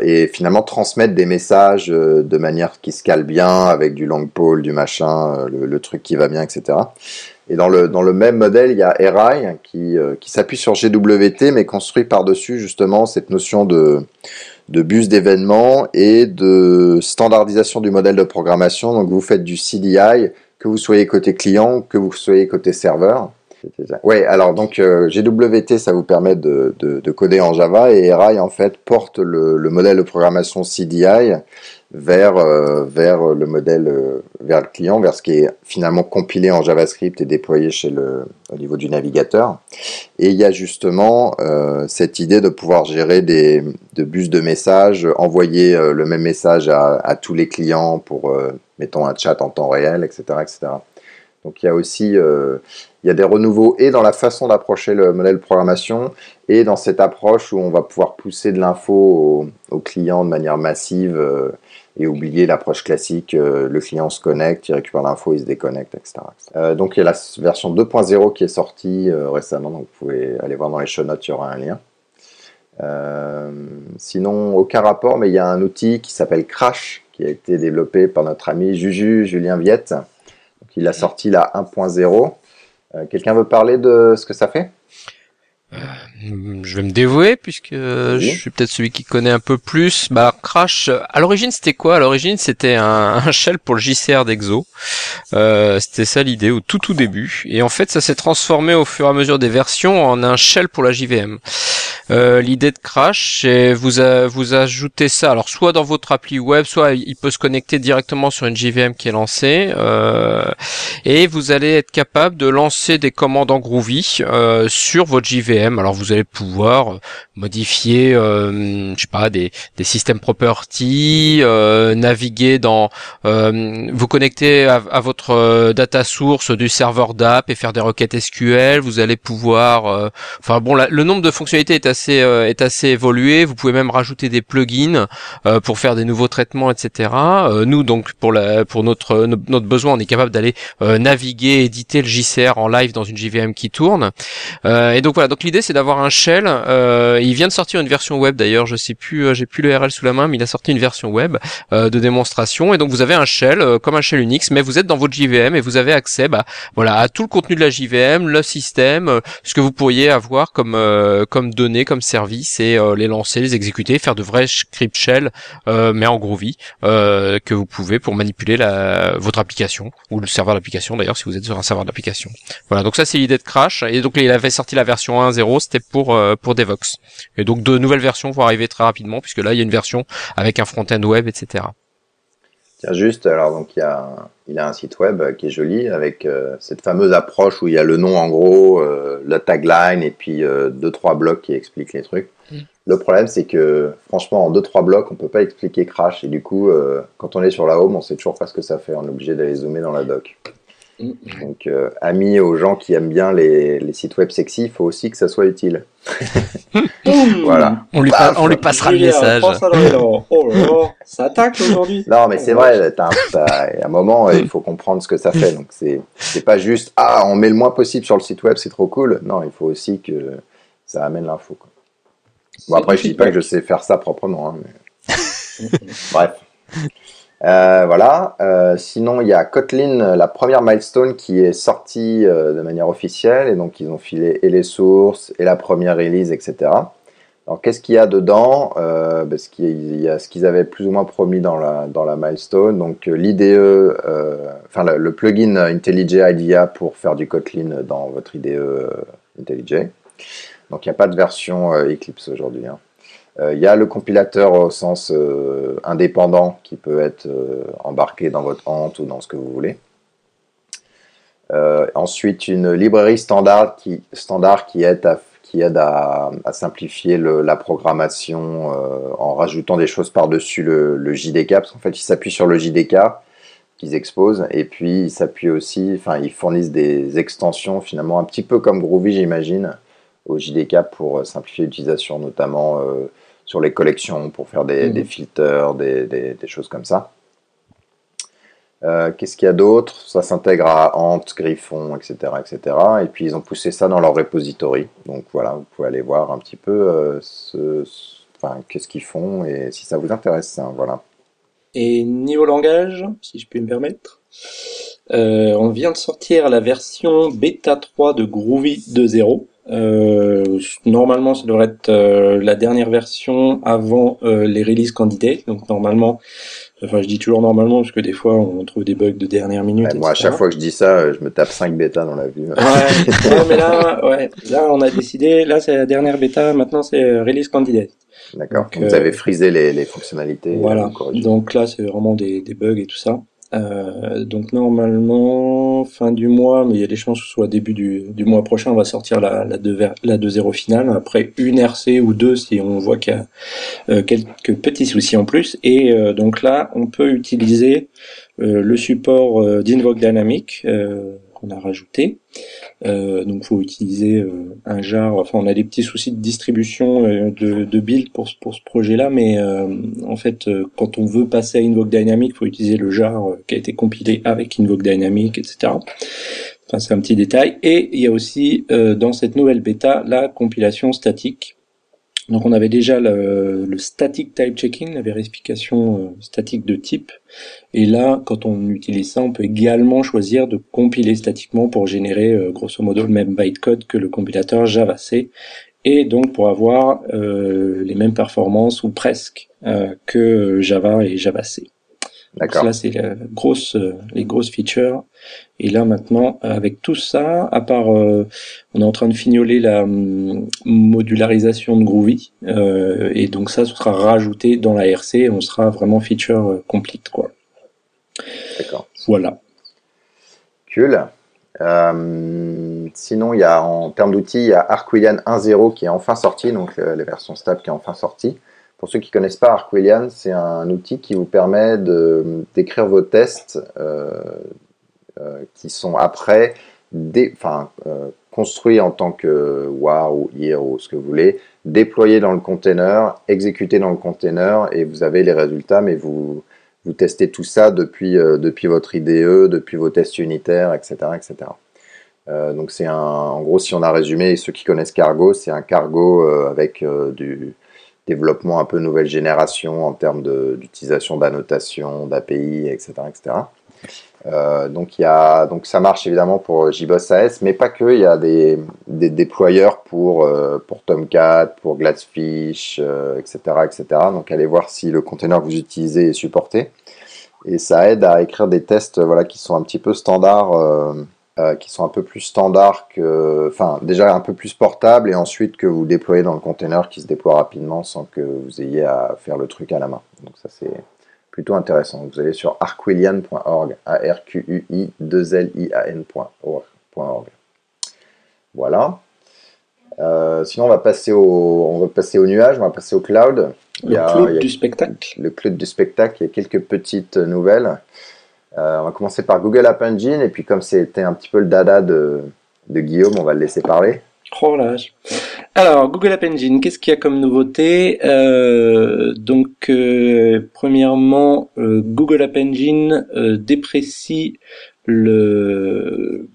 et finalement transmettre des messages de manière qui se cale bien avec du long pole du machin le, truc qui va bien etc et dans le, dans le même modèle il y a RI qui, qui s'appuie sur GWT mais construit par dessus justement cette notion de de bus d'événements et de standardisation du modèle de programmation. Donc vous faites du CDI, que vous soyez côté client, que vous soyez côté serveur. Ouais, alors donc euh, GWT, ça vous permet de, de, de, coder en Java et RI en fait porte le, le modèle de programmation CDI vers, euh, vers le modèle, euh, vers le client, vers ce qui est finalement compilé en JavaScript et déployé chez le, au niveau du navigateur. Et il y a justement euh, cette idée de pouvoir gérer des de bus de messages, envoyer le même message à, à, tous les clients pour, mettons, un chat en temps réel, etc. etc. Donc il y a aussi il y a des renouveaux et dans la façon d'approcher le modèle de programmation et dans cette approche où on va pouvoir pousser de l'info aux, aux, clients de manière massive et oublier l'approche classique, euh, le client se connecte, il récupère l'info, il se déconnecte, etc. Euh, donc il y a la version 2.0 qui est sortie euh, récemment, donc vous pouvez aller voir dans les show notes, il y aura un lien. sinon, aucun rapport, mais il y a un outil qui s'appelle Crash, qui a été développé par notre ami Juju Julien Viette. Donc, il a sorti la 1.0. Quelqu'un veut parler de ce que ça fait? Je vais me dévouer puisque je suis peut-être celui qui connaît un peu plus. Bah Crash, à l'origine c'était quoi? À l'origine c'était un, un, shell pour le JCR d'Exo. Euh, c'était ça l'idée au tout tout début. Et en fait ça s'est transformé au fur et à mesure des versions en un shell pour la JVM. Euh, l'idée de Crash, c'est vous vous ajoutez ça. Alors soit dans votre appli web, soit il peut se connecter directement sur une JVM qui est lancée, euh, et vous allez être capable de lancer des commandes en Groovy euh, sur votre JVM. Alors vous allez pouvoir modifier, euh, je sais pas, des, des systèmes property, euh, naviguer dans, vous connecter à, à, votre data source du serveur d'app et faire des requêtes SQL. Vous allez pouvoir, enfin bon, le nombre de fonctionnalités est assez est assez évolué. Vous pouvez même rajouter des plugins pour faire des nouveaux traitements, etc. nous donc pour la pour notre notre besoin, on est capable d'aller naviguer, éditer le JCR en live dans une JVM qui tourne. et donc voilà, donc l'idée c'est d'avoir un shell. Il vient de sortir une version web d'ailleurs, je sais plus, euh, j'ai plus le URL sous la main, mais il a sorti une version web euh, de démonstration. Et donc vous avez un shell euh, comme un shell Unix, mais vous êtes dans votre JVM et vous avez accès, bah, voilà, à tout le contenu de la JVM, le système, ce que vous pourriez avoir comme comme données, comme service et les lancer, les exécuter, faire de vrais script shell, mais en Groovy que vous pouvez pour manipuler votre application ou le serveur d'application d'ailleurs si vous êtes sur un serveur d'application. Voilà, donc ça c'est l'idée de Crash. Et donc il avait sorti la version 1.0, c'était pour pour Devox. Et donc de nouvelles versions vont arriver très rapidement puisque là il y a une version avec un front-end web, etc. Tiens juste, alors donc il y a il a un site web qui est joli avec euh, cette fameuse approche où il y a le nom en gros, euh, la tagline et puis deux trois blocs qui expliquent les trucs. Mm. Le problème c'est que franchement en deux trois blocs on peut pas expliquer Crash et du coup quand on est sur la home on sait toujours pas ce que ça fait, on est obligé d'aller zoomer dans la doc. Donc, euh, amis aux gens qui aiment bien les, les, sites web sexy, il faut aussi que ça soit utile. voilà. On lui, on lui passera le message. Oh ça attaque aujourd'hui. Non, mais c'est vrai, à un moment, il faut comprendre ce que ça fait. Donc, c'est pas juste, ah, on met le moins possible sur le site web, c'est trop cool. Non, il faut aussi que ça amène l'info. Bon, après, je dis pas que je sais faire ça proprement. Hein, mais... Bref. Euh, voilà. Euh, sinon, il y a Kotlin, la première milestone qui est sortie euh, de manière officielle. Et donc, ils ont filé et les sources et la première release, etc. Alors, qu'est-ce qu'il y a dedans? Parce qu'il y a ce qu'ils avaient plus ou moins promis dans la, dans la milestone. Donc, l'IDE, enfin, le, plugin IntelliJ IDEA pour faire du Kotlin dans votre IDE IntelliJ. Donc, il n'y a pas de version Eclipse aujourd'hui. Hein. Euh, il y a le compilateur au sens euh, indépendant qui peut être euh, embarqué dans votre Ant ou dans ce que vous voulez. ensuite, une librairie standard qui, standard qui aide à, qui aide à, simplifier la programmation en rajoutant des choses par-dessus le, JDK, parce qu'en fait, ils s'appuient sur le JDK qu'ils exposent, et puis ils s'appuient aussi, enfin, ils fournissent des extensions finalement un petit peu comme Groovy, j'imagine, au JDK pour simplifier l'utilisation, notamment sur les collections pour faire des, mhm. filtres, des, choses comme ça. Euh, qu'est-ce qu'il y a d'autre? Ça s'intègre à Ant, Griffon, etc., etc. Et puis ils ont poussé ça dans leur repository. Donc voilà, vous pouvez aller voir un petit peu euh, ce, qu'est-ce qu'ils font et si ça vous intéresse. Hein, voilà. Et niveau langage, si je puis me permettre, euh, on vient de sortir la version bêta 3 de Groovy 2.0. Euh, normalement, ça devrait être euh, la dernière version avant euh, les releases candidates. Donc normalement, enfin je dis toujours normalement parce que des fois on trouve des bugs de dernière minute. moi, à chaque fois que je dis ça, je me tape 5 bêtas dans la vue. Ouais, mais là, ouais, là on a décidé, là c'est la dernière bêta, maintenant c'est release candidate. D'accord. Vous avez frisé les, les fonctionnalités. Voilà. Donc là c'est vraiment des, des bugs et tout ça. Euh, donc normalement fin du mois, mais il y a des chances que ce soit début du, du mois prochain, on va sortir la, la 2-0 finale, après une RC ou deux si on voit qu'il y a euh, quelques petits soucis en plus. Et euh, donc là, on peut utiliser le support d'Invoke Dynamic qu'on a rajouté. Euh, donc faut utiliser euh, un jar. Enfin, on a des petits soucis de distribution euh, de, de, build pour, pour ce projet-là, mais euh, en fait, quand on veut passer à Invoke Dynamic, faut utiliser le jar qui a été compilé avec Invoke Dynamic, etc. Enfin, c'est un petit détail. Et il y a aussi dans cette nouvelle bêta la compilation statique Donc on avait déjà le, static type checking, la vérification euh, statique de type. Et là, quand on utilise ça, on peut également choisir de compiler statiquement pour générer euh, grosso modo le même bytecode que le compilateur Java C. Et donc pour avoir euh, les mêmes performances ou presque que Java et Java Donc là, c'est grosse, les grosses features et là maintenant, avec tout ça, à part, euh, on est en train de fignoler la hum, modularisation de Groovy, euh, et donc ça, ce sera rajouté dans la RC, on sera vraiment feature euh, complete, quoi. D'accord. Voilà. Cool. sinon, il y a en termes d'outils, il y a Arquillian 1.0 qui est enfin sorti, donc les versions stable qui est enfin sortie. Pour ceux qui ne connaissent pas Arquillian, c'est un outil qui vous permet d'écrire vos tests euh, qui sont après enfin, euh, construits en tant que WAR ou IR ou ce que vous voulez, déployés dans le container, exécutés dans le container et vous avez les résultats, mais vous, vous testez tout ça depuis, euh, depuis votre IDE, depuis vos tests unitaires, etc. etc. donc c'est un, en gros, si on a résumé, ceux qui connaissent Cargo, c'est un cargo avec du développement un peu nouvelle génération en termes d'utilisation d'annotation, d'API, etc., etc. Euh, donc, y a, donc ça marche évidemment pour JBoss AS, mais pas que. Il y a des, des déployeurs pour, euh, pour Tomcat, pour Glassfish, etc., euh, etc. Donc allez voir si le container que vous utilisez est supporté. Et ça aide à écrire des tests voilà, qui sont un petit peu standards, qui sont un peu plus standards que. Enfin, déjà un peu plus portables et ensuite que vous déployez dans le container qui se déploie rapidement sans que vous ayez à faire le truc à la main. Donc ça c'est plutôt intéressant. Vous allez sur arquillian.org, a r q u i 2 l i a n.org. Voilà. Euh, sinon, on va passer au, on va passer au nuage, on va passer au cloud. Le cloud du spectacle. Le cloud du spectacle. Il y a quelques petites nouvelles. Euh, on va commencer par Google App Engine et puis comme c'était un petit peu le dada de, de Guillaume, on va le laisser parler. Oh Alors, Google App Engine, qu'est-ce qu'il y a comme nouveauté? Euh, Donc, euh, premièrement, euh, Google App Engine déprécie le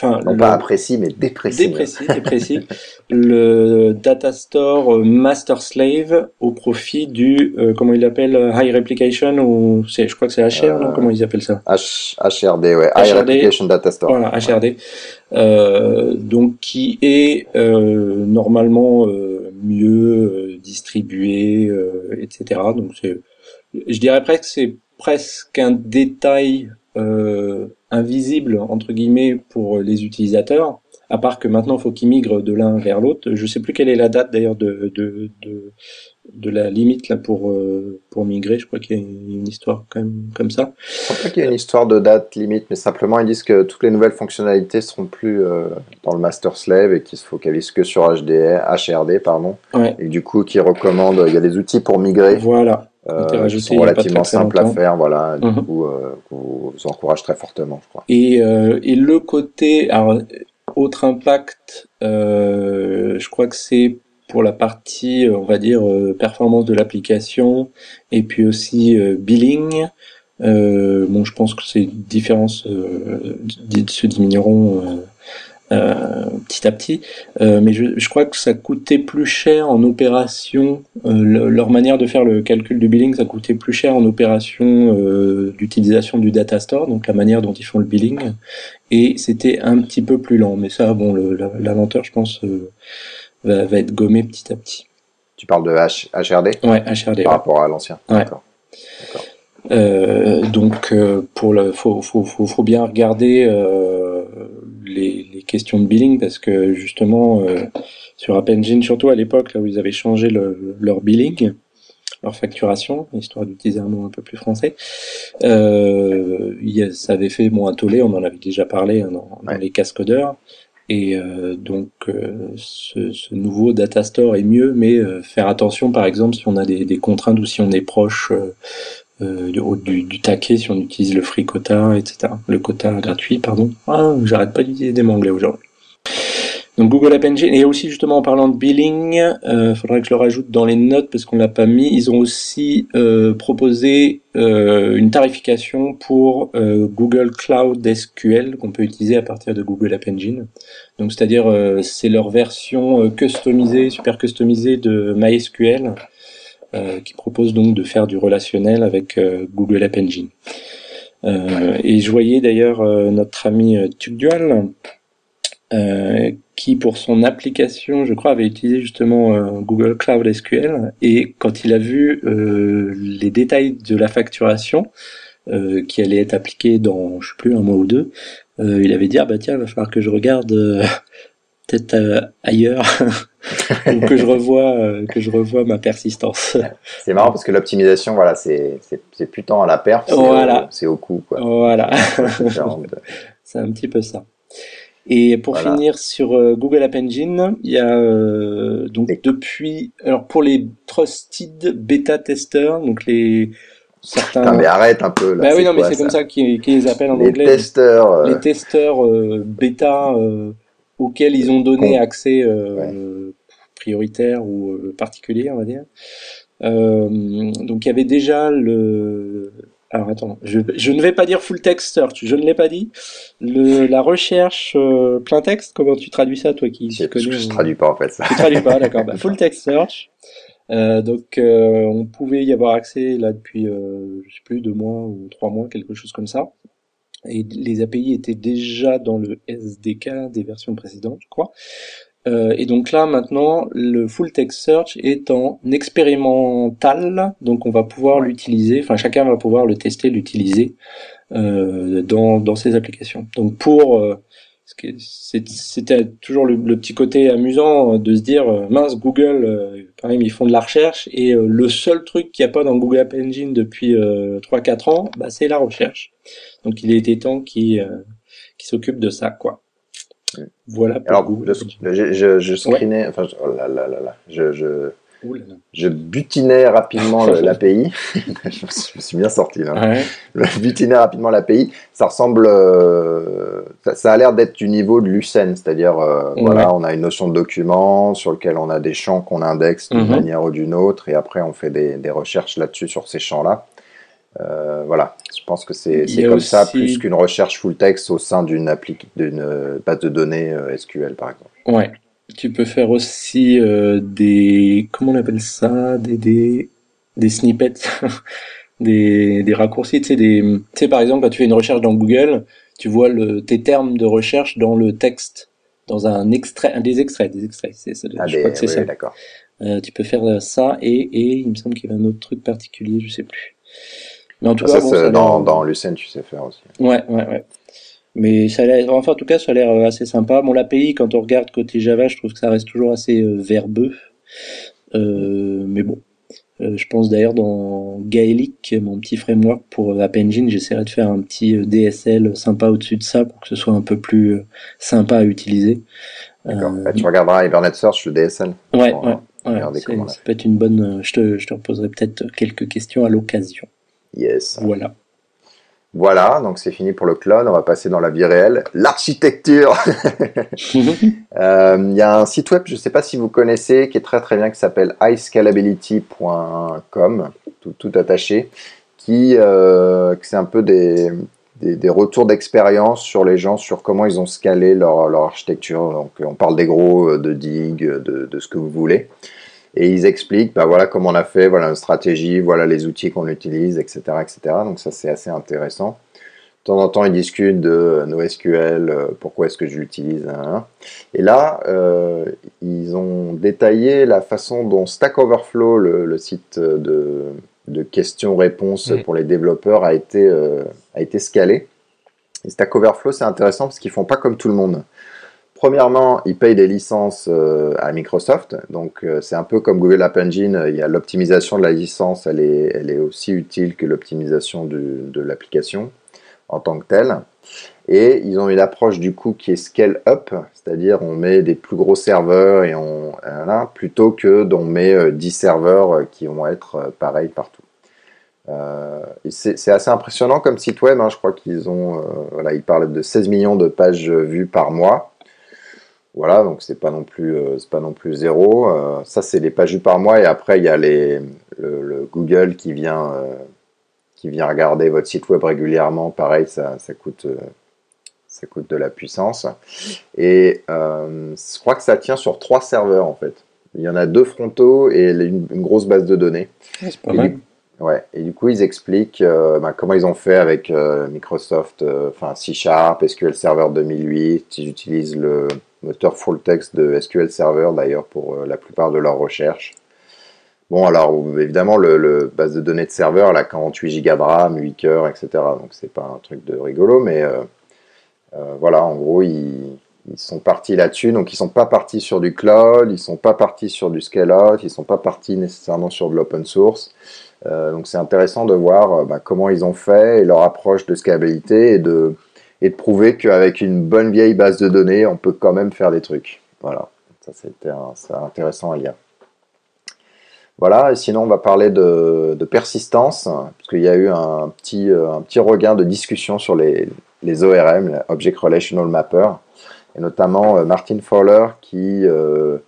enfin non pas apprécie mais déprécie déprécie déprécie le data store master slave au profit du comment il l'appelle high replication ou c'est je crois que c'est HR non? Comment ils appellent ça? H, HRD ouais. High replication data store. Voilà HRD euh, donc qui est euh, normalement euh, mieux distribué, etc. Donc c'est, je dirais presque c'est presque un détail invisible entre guillemets pour les utilisateurs à part que maintenant il faut qu'ils migrent de l'un vers l'autre. Je sais plus quelle est la date d'ailleurs de, de, de, de, la limite là pour, euh, pour migrer. Je crois qu'il y a une histoire quand même comme ça. Je crois pas qu'il y a une histoire de date limite, mais simplement ils disent que toutes les nouvelles fonctionnalités seront plus euh, dans le master slave et qu'ils se focalisent que sur HDR, HRD. Pardon, Et du coup, qui recommandent, il y a des outils pour migrer. Voilà. Euh, qui sont relativement simples à faire, voilà, du mhm. coup, euh, vous, vous encourage très fortement, je crois. Et, euh, et le côté, alors, autre impact, euh, je crois que c'est pour la partie, euh, on va dire, euh, performance de l'application et puis aussi billing. bon, je pense que ces différences se diminueront euh, petit à petit. Euh, mais je, je, crois que ça coûtait plus cher en opération, euh, leur manière de faire le calcul du billing, ça coûtait plus cher en opération d'utilisation du data store, donc la manière dont ils font le billing, et c'était un petit peu plus lent. Mais ça, bon, lenteur, je pense, va, va, être gommée petit à petit. Tu parles de H, HRD Ouais, HRD. Par rapport à l'ancien. Ouais. D'accord. Euh, donc, pour le, faut, faut, faut, faut bien regarder euh, les, questions de billing parce que justement euh, sur App Engine, surtout à l'époque là où ils avaient changé leur billing, leur facturation, histoire d'utiliser un mot un peu plus français, euh, ça avait fait bon un tollé, on en avait déjà parlé hein, dans, les cascodeurs. Et euh, donc ce, nouveau data store est mieux, mais faire attention par exemple si on a des, des contraintes ou si on est proche euh, du, du, taquet si on utilise le free quota, etc. Le quota gratuit, pardon. Ah, j'arrête pas d'utiliser des mots anglais aujourd'hui. Donc Google App Engine, et aussi justement en parlant de billing, il euh, faudrait que je le rajoute dans les notes parce qu'on l'a pas mis, ils ont aussi euh, proposé euh, une tarification pour euh, Google Cloud SQL qu'on peut utiliser à partir de Google App Engine. Donc c'est-à-dire euh, c'est leur version customisée, super customisée de MySQL qui propose donc de faire du relationnel avec Google App Engine. et je voyais d'ailleurs notre ami TubeDual euh, qui pour son application, je crois, avait utilisé justement euh, Google Cloud SQL. Et quand il a vu euh, les détails de la facturation qui allait être appliquée dans, je sais plus, un mois ou deux, il avait dit ah bah tiens, il va falloir que je regarde peut-être ailleurs ou que je revois que je revois ma persistance. C'est marrant parce que l'optimisation, voilà, c'est c'est plus tant à la perf, c'est au, au coût, quoi. Voilà. c'est un petit peu ça. Et pour finir sur euh, Google App Engine, il y a euh, donc depuis alors pour les trusted bêta testeurs, donc les certains. Putain, mais arrête un peu là. Bah oui non mais c'est comme ça qu'ils les appellent en les anglais. Testeurs, euh. Les testeurs bêta auxquels ils ont donné accès prioritaire ou particulier, on va dire. donc il y avait déjà le alors attends, je, je, ne vais pas dire full text search, je ne l'ai pas dit. Le, la recherche euh, plein texte, comment tu traduis ça, toi qui je, connais Je, je traduis pas en fait ça. Tu traduis pas, d'accord. Bah, full text search. Euh, donc euh, on pouvait y avoir accès là depuis, euh, je sais plus, deux mois ou trois mois, quelque chose comme ça. Et les API étaient déjà dans le SDK des versions précédentes, je crois. Euh, et donc là maintenant, le full text search est en expérimental, donc on va pouvoir l'utiliser, enfin chacun va pouvoir le tester, l'utiliser euh, dans, dans ses applications. Donc pour euh, c'était toujours le, petit côté amusant de se dire mince Google quand même ils font de la recherche et le seul truc qu'il n'y a pas dans Google App Engine depuis 3-4 ans bah, c'est la recherche donc il était temps qu'ils qui s'occupe de ça quoi voilà. Alors, Google. Je, je, je screenais, enfin, je, oh là, là, là, je, je, je butinais rapidement l'API. je me suis bien sorti là. Je butinais rapidement l'API. Ça ressemble, euh, ça, ça, a l'air d'être du niveau de Lucene, c'est-à-dire, euh, voilà, on a une notion de document sur lequel on a des champs qu'on indexe d'une mhm. manière ou d'une autre, et après on fait des, des recherches là-dessus sur ces champs-là. Euh, voilà, je pense que c'est comme ça, plus qu'une recherche full text au sein d'une base de données SQL, par exemple. Ouais, tu peux faire aussi euh, des, comment on appelle ça, des, des, des snippets, des, des raccourcis, tu sais, des, tu sais, par exemple, quand tu fais une recherche dans Google, tu vois le, tes termes de recherche dans le texte, dans un extrait, des extraits, des extraits, c'est ah, je crois que c'est ça. d'accord. tu peux faire ça et, et il me semble qu'il y a un autre truc particulier, je sais plus. Mais en tout cas, ça, dans, dans Lucene, tu sais faire aussi. Ouais, ouais, ouais. Mais ça a enfin, en tout cas, ça a l'air euh, assez sympa. Bon, l'API, quand on regarde côté Java, je trouve que ça reste toujours assez euh, verbeux. Euh, mais bon. Euh, je pense d'ailleurs dans Gaelic, mon petit framework pour App Engine, j'essaierai de faire un petit DSL sympa au-dessus de ça pour que ce soit un peu plus sympa à utiliser. D'accord. Bah, tu regarderas Hibernate Search, le DSL. Ouais, ouais. ouais ça peut être une bonne. Je te, je te reposerai peut-être quelques questions à l'occasion. Yes. Voilà. Voilà, donc c'est fini pour le cloud. On va passer dans la vie réelle. L'architecture. Euh, il y a un site web, je ne sais pas si vous connaissez, qui est très très bien, qui s'appelle iScalability.com, tout, tout, attaché, qui euh, c'est un peu des, des, retours d'expérience sur les gens, sur comment ils ont scalé leur, leur architecture. Donc on parle des gros, euh, de dig, de, de ce que vous voulez et ils expliquent bah, voilà comment on a fait, voilà une stratégie, voilà les outils qu'on utilise, etc., etc. Donc ça c'est assez intéressant. De temps en temps ils discutent de NoSQL, euh, pourquoi est-ce que je l'utilise. Hein, hein. Et là euh, ils ont détaillé la façon dont Stack Overflow, le, site de, de questions-réponses pour les développeurs, a été, euh, a été scalé. Et Stack Overflow c'est intéressant parce qu'ils font pas comme tout le monde. Premièrement, ils payent des licences euh, à Microsoft, donc euh, c'est un peu comme Google App Engine, il y a l'optimisation de la licence, elle est, elle est aussi utile que l'optimisation de l'application en tant que telle. Et ils ont une approche du coup qui est scale up, c'est-à-dire on met des plus gros serveurs et on voilà, plutôt que d'on met 10 euh, serveurs qui vont être pareils partout. c'est assez impressionnant comme site web, hein. je crois qu'ils ont, voilà, ils parlent de 16 millions de pages vues par mois voilà, donc c'est pas non plus c'est pas non plus zéro. ça c'est les pages vues par mois et après il y a les le, Google qui vient qui vient regarder votre site web régulièrement. Pareil, ça, ça coûte ça coûte de la puissance. Et je crois que ça tient sur trois serveurs en fait. Il y en a deux frontaux et une, grosse base de données. c'est pas mal. Ouais, et du coup, ils expliquent euh, bah, comment ils ont fait avec euh, Microsoft, euh, enfin C Sharp, SQL Server 2008. Ils utilisent le moteur full text de SQL Server d'ailleurs pour la plupart de leurs recherches. Bon, alors évidemment, le, base de données de serveur, a 48 Go de RAM, 8 cœurs, etc. Donc c'est pas un truc de rigolo, mais voilà, en gros, ils, sont partis là-dessus. Donc ils sont pas partis sur du cloud, ils sont pas partis sur du scale-out, ils sont pas partis nécessairement sur de l'open source. Euh, donc c'est intéressant de voir euh, bah, comment ils ont fait et leur approche de scalabilité et de, et de prouver qu'avec une bonne vieille base de données, on peut quand même faire des trucs. Voilà, ça c'était intéressant à lire. Voilà, et sinon on va parler de, persistance, parce qu'il y a eu un petit, euh, un petit regain de discussion sur les, les ORM, Object Relational Mapper, et notamment Martin Fowler qui euh,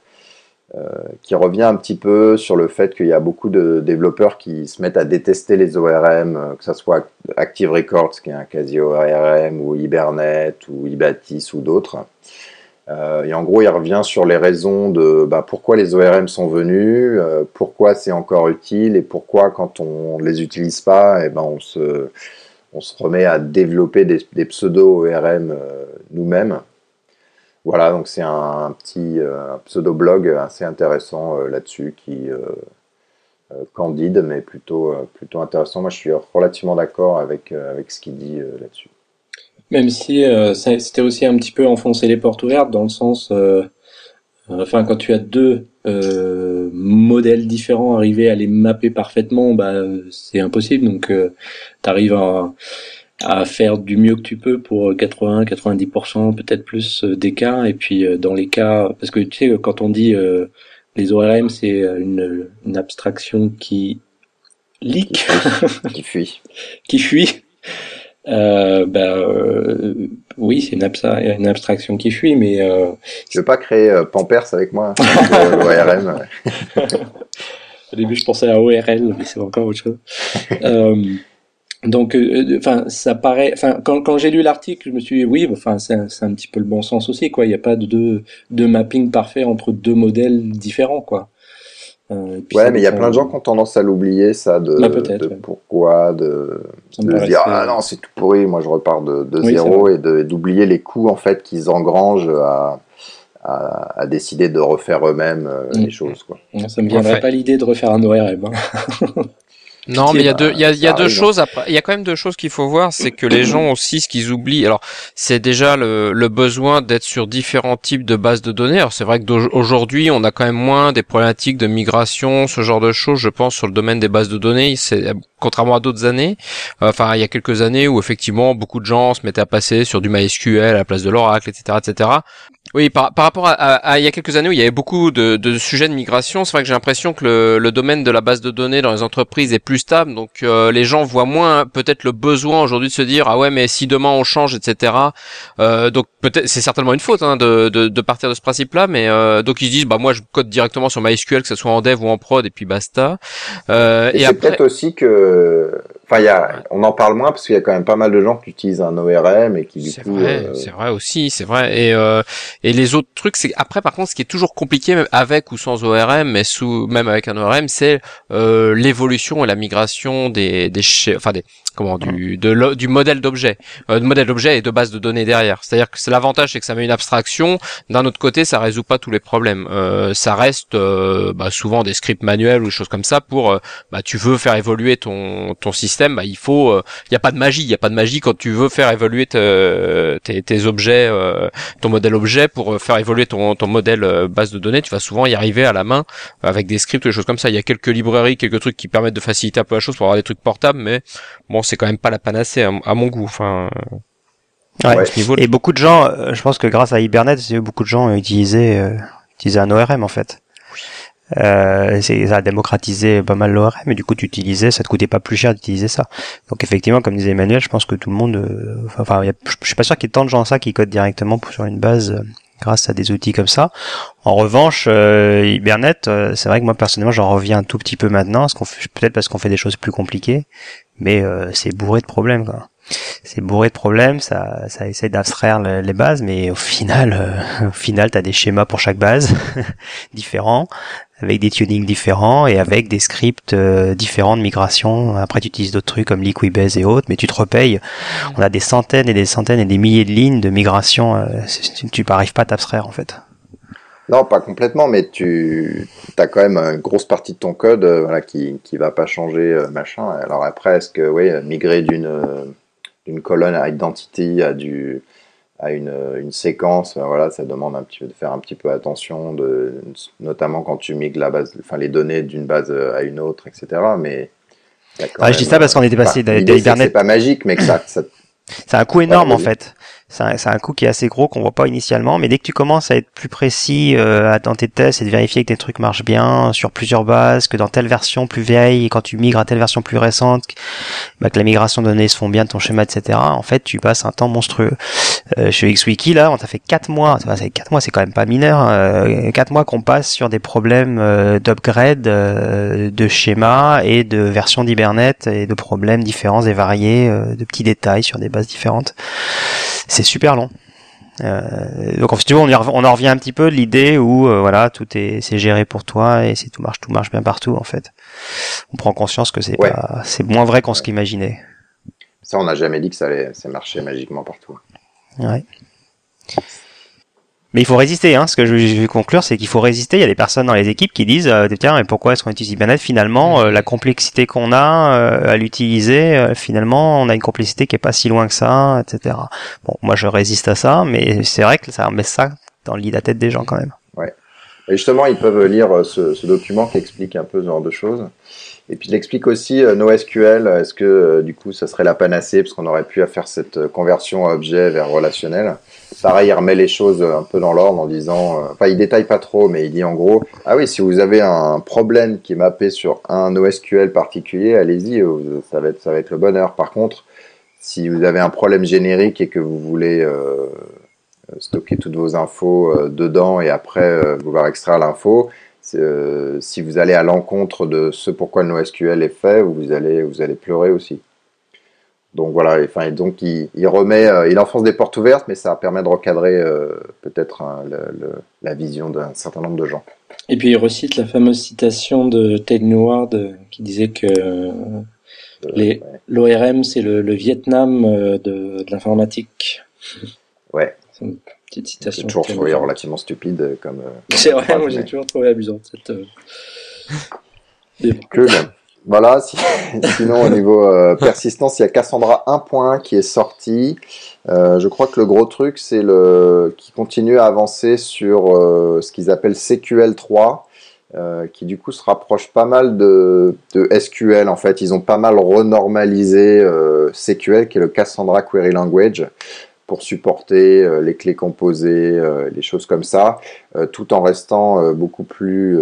qui revient un petit peu sur le fait qu'il y a beaucoup de développeurs qui se mettent à détester les ORM, euh, que ce soit Active Records, qui est un quasi ORM, ou Hibernate, ou Ibatis, ou d'autres. Euh, et en gros, il revient sur les raisons de bah, pourquoi les ORM sont venus, pourquoi c'est encore utile, et pourquoi quand on ne les utilise pas, et eh ben, on, se, remet à développer des pseudo-ORM nous-mêmes. Voilà, donc c'est un, petit euh, pseudo-blog assez intéressant euh, là-dessus, qui euh, candide, mais plutôt, plutôt intéressant. Moi, je suis relativement d'accord avec, avec ce qu'il dit là-dessus. Même si c'était aussi un petit peu enfoncer les portes ouvertes, dans le sens, enfin, quand tu as deux modèles différents, arriver à les mapper parfaitement, bah, c'est impossible. Donc, tu arrives à à faire du mieux que tu peux pour 80, 90%, peut-être plus euh, des cas. Et puis euh, dans les cas, parce que tu sais, quand on dit euh, les ORM, c'est une, une, abstraction qui leak, qui fuit, qui fuit. Euh, ben oui, c'est une, une, abstraction qui fuit, mais euh, je veux pas créer Pampers avec moi, hein, l'ORM. Au début, je pensais à ORL, mais c'est encore autre chose. Donc, euh, euh, enfin, ça paraît. Enfin, quand, quand j'ai lu l'article, je me suis dit oui, enfin, c'est un, un, petit peu le bon sens aussi, quoi. Il n'y a pas de, de, de mapping parfait entre deux modèles différents, quoi. Euh, ouais, mais il y a plein de gens qui ont tendance à l'oublier, ça, de, bah, de pourquoi, de, de se dire ah non, c'est tout pourri, moi je repars de, de zéro et d'oublier les coûts en fait qu'ils engrangent à, à, à, décider de refaire eux-mêmes euh, les choses, quoi. Ça me viendrait pas l'idée de refaire un ORM. Hein. Non, mais il y a deux, il y a, y a deux choses. Il y a quand même deux choses qu'il faut voir, c'est que les gens aussi, ce qu'ils oublient, alors c'est déjà le, le besoin d'être sur différents types de bases de données. Alors c'est vrai que d'aujourd'hui, on a quand même moins des problématiques de migration, ce genre de choses. Je pense sur le domaine des bases de données, c'est contrairement à d'autres années. Enfin, il y a quelques années où effectivement beaucoup de gens se mettaient à passer sur du MySQL à la place de l'Oracle, etc., etc. Oui, par, par rapport à, il y a quelques années où il y avait beaucoup de, de sujets de migration, c'est vrai que j'ai l'impression que le, le, domaine de la base de données dans les entreprises est plus stable, donc euh, les gens voient moins peut-être le besoin aujourd'hui de se dire ah ouais mais si demain on change etc. Euh, donc peut-être c'est certainement une faute hein, de, de, de, partir de ce principe-là, mais euh, donc ils se disent bah moi je code directement sur MySQL que ce soit en dev ou en prod et puis basta. Euh, et, et c'est peut-être aussi que Enfin, y a, on en parle moins parce qu'il y a quand même pas mal de gens qui utilisent un ORM et qui du coup. Vrai, euh... C'est vrai aussi, c'est vrai. Et euh, et les autres trucs, c'est après par contre, ce qui est toujours compliqué, même avec ou sans ORM, mais sous même avec un ORM, c'est euh, l'évolution et la migration des des enfin des comment du de du modèle d'objet, euh, de modèle d'objet et de base de données derrière. C'est-à-dire que c'est l'avantage, c'est que ça met une abstraction. D'un autre côté, ça résout pas tous les problèmes. Euh, ça reste euh, bah, souvent des scripts manuels ou des choses comme ça pour bah tu veux faire évoluer ton ton système bah, il faut, il euh, n'y a pas de magie, il n'y a pas de magie quand tu veux faire évoluer tes, tes, objets, euh, ton modèle objet pour euh, faire évoluer ton, ton modèle base de données, tu vas souvent y arriver à la main avec des scripts, des choses comme ça. Il y a quelques librairies, quelques trucs qui permettent de faciliter un peu la chose pour avoir des trucs portables, mais bon, c'est quand même pas la panacée à, mon goût. Enfin. Et beaucoup de gens, je pense que grâce à Hibernate, beaucoup de gens utilisaient, utilisaient un ORM en fait. Euh, ça a démocratisé pas mal l'ORM, mais du coup tu utilisais, ça te coûtait pas plus cher d'utiliser ça. Donc effectivement, comme disait Emmanuel, je pense que tout le monde, euh, enfin, je suis pas sûr qu'il y ait tant de gens ça qui codent directement sur une base, grâce à des outils comme ça. En revanche, euh, Hibernate, euh, c'est vrai que moi personnellement j'en reviens un tout petit peu maintenant, peut-être parce qu'on fait des choses plus compliquées, mais euh, c'est bourré de problèmes. Quoi. C'est bourré de problèmes, ça, ça essaie d'abstraire les bases, mais au final, au final, t'as des schémas pour chaque base différents, avec des tunings différents et avec des scripts différents de migration. Après, tu utilises d'autres trucs comme Liquibase et autres, mais tu te repayes. On a des centaines et des centaines et des milliers de lignes de migration. tu, tu n'arrives pas à t'abstraire en fait. Non, pas complètement, mais tu as quand même une grosse partie de ton code euh, voilà, qui ne va pas changer, euh, machin. Alors après, est-ce que oui, migrer d'une euh, d'une colonne à identity à, du, à une, une séquence, voilà, ça demande un petit peu de faire un petit peu attention, de, notamment quand tu migres la base, enfin, les données d'une base à une autre, etc. Mais ah, je dis ça parce qu'on était passé d'Hibernate. C'est pas magique, mais que ça, ça c'est un coût énorme en fait c'est un, un, coût qui est assez gros qu'on voit pas initialement, mais dès que tu commences à être plus précis euh, dans tes tests et de vérifier que tes trucs marchent bien sur plusieurs bases, que dans telle version plus vieille, quand tu migres à telle version plus récente, bah, que la migration de données se font bien de ton schéma, etc. En fait, tu passes un temps monstrueux. Euh, chez XWiki, là, on t'a fait 4 mois, fait 4 mois, c'est quand même pas mineur, euh, 4 mois qu'on passe sur des problèmes euh, d'upgrade euh, de schéma et de version d'Hibernate et de problèmes différents et variés, euh, de petits détails sur des bases différentes c'est super long. Euh, donc si tu veux, on, on en revient un petit peu de l'idée où euh, voilà tout est c'est géré pour toi et c'est tout marche tout marche bien partout en fait. On prend conscience que c'est pas c'est moins vrai qu'on ce qu'imaginait. Ça on n'a jamais dit que ça allait ça marchait magiquement partout. Ouais. Mais il faut résister. Hein. Ce que je vais conclure, c'est qu'il faut résister. Il y a des personnes dans les équipes qui disent euh, tiens, mais pourquoi est-ce qu'on utilise Hibernate Finalement, euh, la complexité qu'on a euh, à l'utiliser, euh, finalement, on a une complexité qui est pas si loin que ça, etc. Bon, moi, je résiste à ça, mais c'est vrai que ça remet ça dans le lit de la tête des gens quand même. Ouais. Et justement, ils peuvent lire ce, ce, document qui explique un peu ce genre de choses. Et puis il explique aussi NoSQL, est-ce que du coup ça serait la panacée parce qu'on aurait pu faire cette conversion objet vers relationnel pareil, il remet les choses un peu dans l'ordre en disant, euh, enfin, il détaille pas trop, mais il dit en gros, ah oui, si vous avez un problème qui est mappé sur un NoSQL particulier, allez-y, euh, ça va être, ça va être le bonheur. Par contre, si vous avez un problème générique et que vous voulez euh, stocker toutes vos infos dedans et après vouloir extraire l'info, si vous allez à l'encontre de ce pourquoi le NoSQL est fait, vous allez, vous allez pleurer aussi. Donc voilà, enfin, donc il, remet, euh, il enfonce des portes ouvertes, mais ça permet de recadrer euh, peut-être hein, la vision d'un certain nombre de gens. Et puis il recite la fameuse citation de Ted Neward euh, qui disait que l'ORM c'est le, Vietnam de, de l'informatique. Ouais. Petite citation. J'ai toujours trouvé relativement stupide comme. c'est vrai, moi j'ai toujours trouvé amusante cette. Cool. Voilà, sinon au niveau euh, persistance, il y a Cassandra 1.1 qui est sorti. Euh, je crois que le gros truc, c'est le qui continue à avancer sur euh, ce qu'ils appellent CQL3, qui du coup se rapproche pas mal de, de, SQL. En fait, ils ont pas mal renormalisé CQL, qui est le Cassandra Query Language pour supporter les clés composées, les choses comme ça, tout en restant beaucoup plus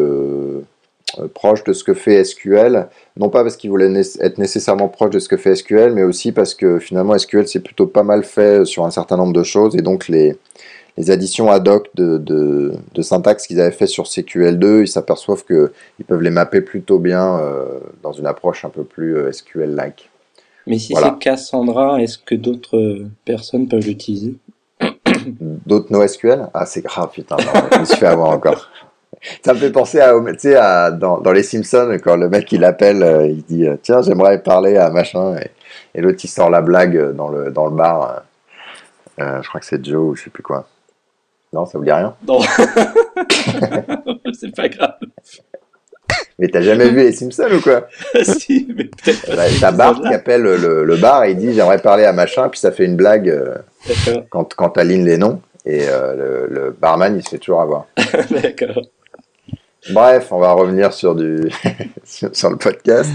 euh, proche de ce que fait SQL, non pas parce qu'il voulait être nécessairement proche de ce que fait SQL, mais aussi parce que finalement SQL c'est plutôt pas mal fait sur un certain nombre de choses, et donc les, additions ad hoc de, syntaxe qu'ils avaient fait sur CQL2, ils s'aperçoivent qu'ils peuvent les mapper plutôt bien euh, dans une approche un peu plus euh, SQL-like. Mais si c'est Cassandra, est-ce que d'autres personnes peuvent l'utiliser? D'autres NoSQL? Ah, c'est grave, putain, je me suis fait avoir encore. Ça me fait penser à, tu sais, à, dans, dans, Les Simpsons, quand le mec il appelle, euh, il dit euh, Tiens, j'aimerais parler à machin. Et, et l'autre il sort la blague dans le, dans le bar. Euh, je crois que c'est Joe ou je sais plus quoi. Non, ça vous dit rien? Non. c'est pas grave. Mais t'as jamais vu les Simpsons ou quoi Si, mais peut-être. Bah, t'as Bart qui appelle le, le, bar et il dit J'aimerais parler à machin, puis ça fait une blague quand, quand t'alignes les noms. Et le, le, barman il se fait toujours avoir. D'accord. Bref, on va revenir sur, du sur, le podcast.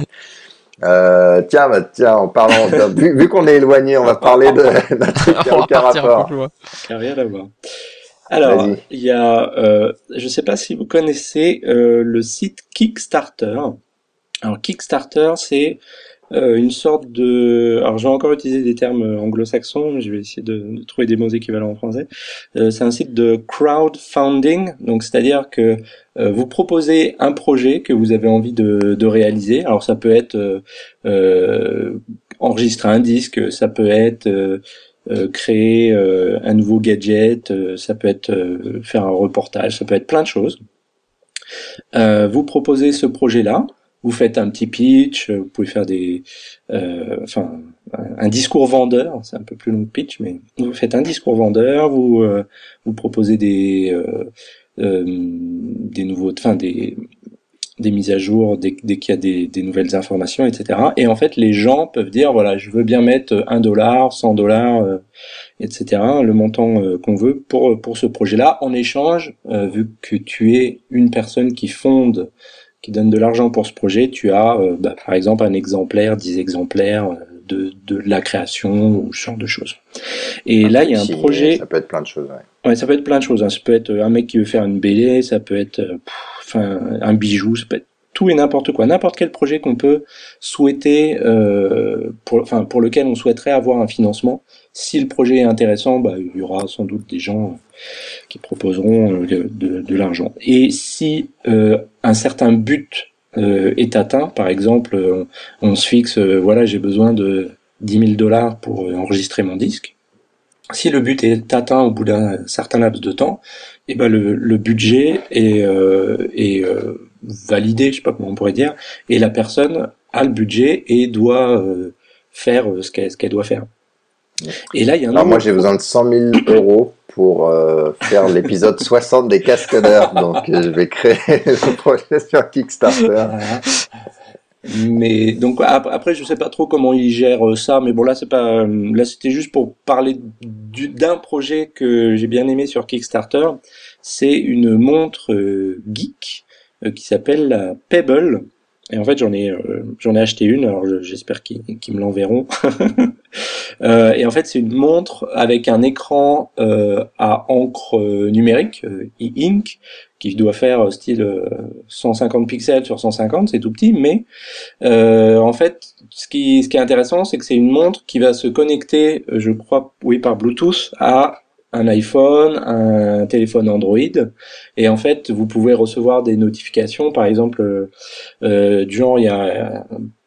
Euh, tiens, bah, tiens, en parlant, vu, vu qu'on est éloigné, on va parler de d'un truc qui n'a aucun rapport. Qui rien à voir. Alors, il y a, euh, je ne sais pas si vous connaissez euh, le site Kickstarter. Alors, Kickstarter, c'est euh, une sorte de... Alors je vais encore utiliser des termes anglo-saxons, mais je vais essayer de, de, trouver des mots équivalents en français. Euh, c'est un site de crowdfunding, donc c'est-à-dire que euh, vous proposez un projet que vous avez envie de, de réaliser. Alors ça peut être enregistrer un disque, ça peut être... créer un nouveau gadget, ça peut être faire un reportage, ça peut être plein de choses. vous proposez ce projet-là, vous faites un petit pitch, vous pouvez faire des, euh, enfin, un discours vendeur, c'est un peu plus long que pitch, mais vous faites un discours vendeur, vous euh, vous proposez des euh, euh, des nouveaux, enfin des des mises à jour dès, dès qu'il y a des, des, nouvelles informations, etc. Et en fait, les gens peuvent dire voilà, je veux bien mettre un dollar, 100 dollars, etc. Le montant qu'on veut pour pour ce projet-là. En échange, vu que tu es une personne qui fonde qui donne de l'argent pour ce projet, tu as euh, bah, par exemple un exemplaire, 10 exemplaires euh, de, de la création ou ce genre de choses. Et là, il y a un projet. Ça peut être plein de choses. Ouais. ouais ça peut être plein de choses. Hein. Ça peut être un mec qui veut faire une BD, ça peut être, un bijou, tout et n'importe quoi, n'importe quel projet qu'on peut souhaiter, euh, pour, lequel on souhaiterait avoir un financement. Si le projet est intéressant, bah, il y aura sans doute des gens qui proposeront euh, de, l'argent. Et si euh, un certain but euh, est atteint, par exemple, on, on se fixe, voilà, j'ai besoin de 10 000 dollars pour enregistrer mon disque. Si le but est atteint au bout d'un certain laps de temps, eh ben le, le budget est, est validé, je sais pas comment on pourrait dire, et la personne a le budget et doit faire ce qu'elle ce qu'elle doit faire. Et là, il y a un. Alors moi, j'ai besoin de 100 000 euros pour euh, faire l'épisode 60 des Cascadeurs. Donc, euh, je vais créer le projet sur Kickstarter. Mais donc après, je sais pas trop comment ils gèrent euh, ça, mais bon là c'est pas là c'était juste pour parler d'un projet que j'ai bien aimé sur Kickstarter. C'est une montre geek qui s'appelle Pebble et en fait, j'en ai, euh, j'en ai acheté une. Alors, j'espère qu'ils me l'enverront. euh, et en fait, c'est une montre avec un écran euh, à encre euh, numérique, e-ink, qui doit faire style 150 pixels sur 150. C'est tout petit, mais en fait, ce qui, ce qui est intéressant, c'est que c'est une montre qui va se connecter, je crois, oui, par Bluetooth à un iPhone, un téléphone Android, et en fait, vous pouvez recevoir des notifications, par exemple, euh, euh du genre, il y a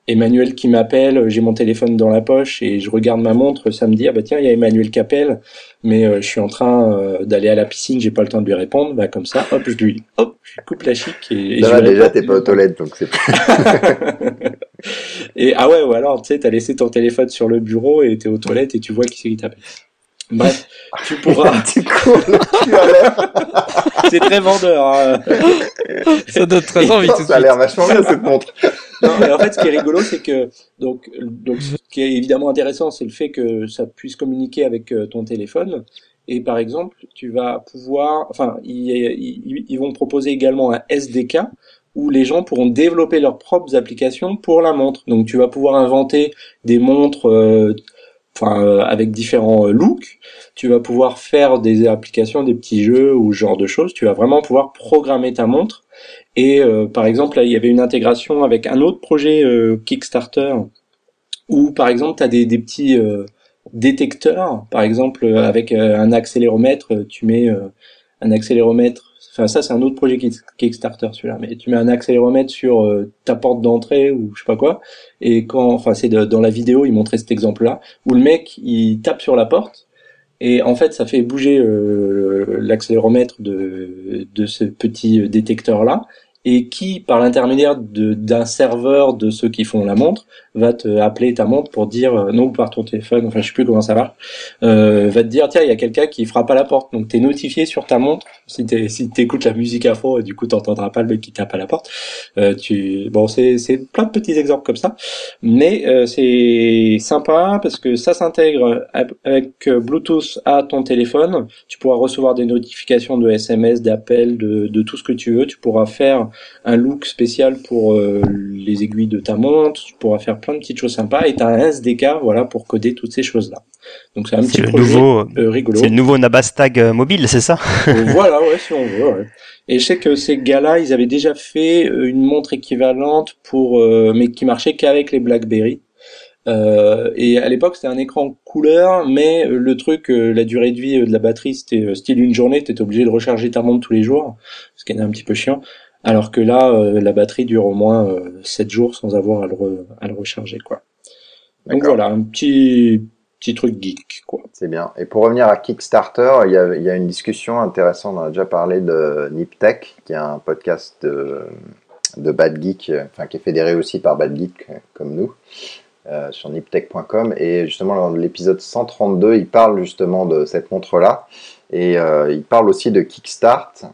Emmanuel qui m'appelle, j'ai mon téléphone dans la poche et je regarde ma montre, ça me dit, ah bah tiens, il y a Emmanuel qui appelle, mais euh, je suis en train euh, d'aller à la piscine, j'ai pas le temps de lui répondre, bah comme ça, hop, je lui, hop, je coupe la chic et, et je déjà, t'es pas aux toilettes, donc c'est Et ah ouais, ou alors, tu sais, t'as laissé ton téléphone sur le bureau et t'es aux toilettes et tu vois qui c'est qui t'appelle. Bref, tu pourras. tu C'est très vendeur. Hein. Ça donne très envie tout Ça a l'air vachement bien cette montre. Non, mais en fait, ce qui est rigolo, c'est que donc, donc, ce qui est évidemment intéressant, c'est le fait que ça puisse communiquer avec euh, ton téléphone. Et par exemple, tu vas pouvoir, enfin, ils, ils vont proposer également un SDK où les gens pourront développer leurs propres applications pour la montre. Donc, tu vas pouvoir inventer des montres. Euh, enfin euh, avec différents euh, looks, tu vas pouvoir faire des applications, des petits jeux ou ce genre de choses. Tu vas vraiment pouvoir programmer ta montre. Et euh, par exemple, là, il y avait une intégration avec un autre projet Kickstarter où par exemple, tu as des, des petits détecteurs. Par exemple, avec un accéléromètre, tu mets un accéléromètre Enfin, ça, c'est un autre projet Kickstarter, celui-là. Mais tu mets un accéléromètre sur euh, ta porte d'entrée ou je sais pas quoi. Et quand, enfin, c'est dans la vidéo, il montrait cet exemple-là, où le mec, il tape sur la porte. Et en fait, ça fait bouger euh, l'accéléromètre de, de ce petit détecteur-là et qui, par l'intermédiaire d'un serveur de ceux qui font la montre, va te appeler ta montre pour dire, euh, non, par ton téléphone, enfin je sais plus comment ça va, euh, va te dire, tiens, il y a quelqu'un qui frappe à la porte. Donc tu es notifié sur ta montre, si si écoutes la musique à fond, du coup t'entendras pas le mec qui tape à la porte. Euh, tu, bon, c'est plein de petits exemples comme ça, mais euh, c'est sympa parce que ça s'intègre avec Bluetooth à ton téléphone. Tu pourras recevoir des notifications de SMS, d'appels, de, de tout ce que tu veux. Tu pourras faire un look spécial pour euh, les aiguilles de ta montre, tu pourras faire plein de petites choses sympas et tu as un SDK voilà, pour coder toutes ces choses-là. Donc c'est un petit projet nouveau, euh, rigolo. C'est le nouveau Nabastag euh, mobile, c'est ça? Voilà, ouais, si on veut. Ouais. Et je sais que ces gars-là, ils avaient déjà fait une montre équivalente pour, mais qui marchait qu'avec les BlackBerry. Euh, et à l'époque, c'était un écran couleur, mais le truc, la durée de vie de la batterie, c'était style une journée, tu étais obligé de recharger ta montre tous les jours, ce qui est un petit peu chiant. Alors que là, la batterie dure au moins 7 jours sans avoir à le, à le recharger, quoi. Donc voilà, un petit petit truc geek, quoi. C'est bien. Et pour revenir à Kickstarter, il y a, il y a une discussion intéressante. On a déjà parlé de Niptech, qui est un podcast de, de Bad Geek, enfin qui est fédéré aussi par Bad Geek comme nous. Euh, sur niptech.com et justement dans l'épisode 132 il parle justement de cette montre là et euh, il parle aussi de Kickstart euh,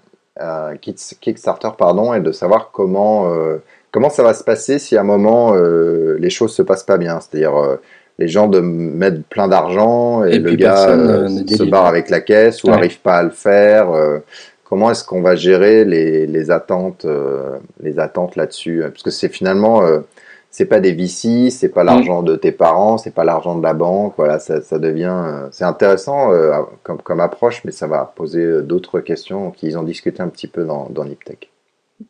Kickstarter pardon et de savoir comment euh, comment ça va se passer si à un moment euh, les choses se passent pas bien. C'est-à-dire les gens de mettre plein d'argent et, le gars euh, se barre avec la caisse ou n'arrive pas à le faire. Euh, comment est-ce qu'on va gérer les, les attentes, euh, les attentes là-dessus? Parce que c'est finalement, c'est pas des VC, c'est pas l'argent de tes parents, c'est pas l'argent de la banque. Voilà, ça, ça devient, c'est intéressant comme, comme approche, mais ça va poser d'autres questions qu'ils ont discuté un petit peu dans, dans Niptech.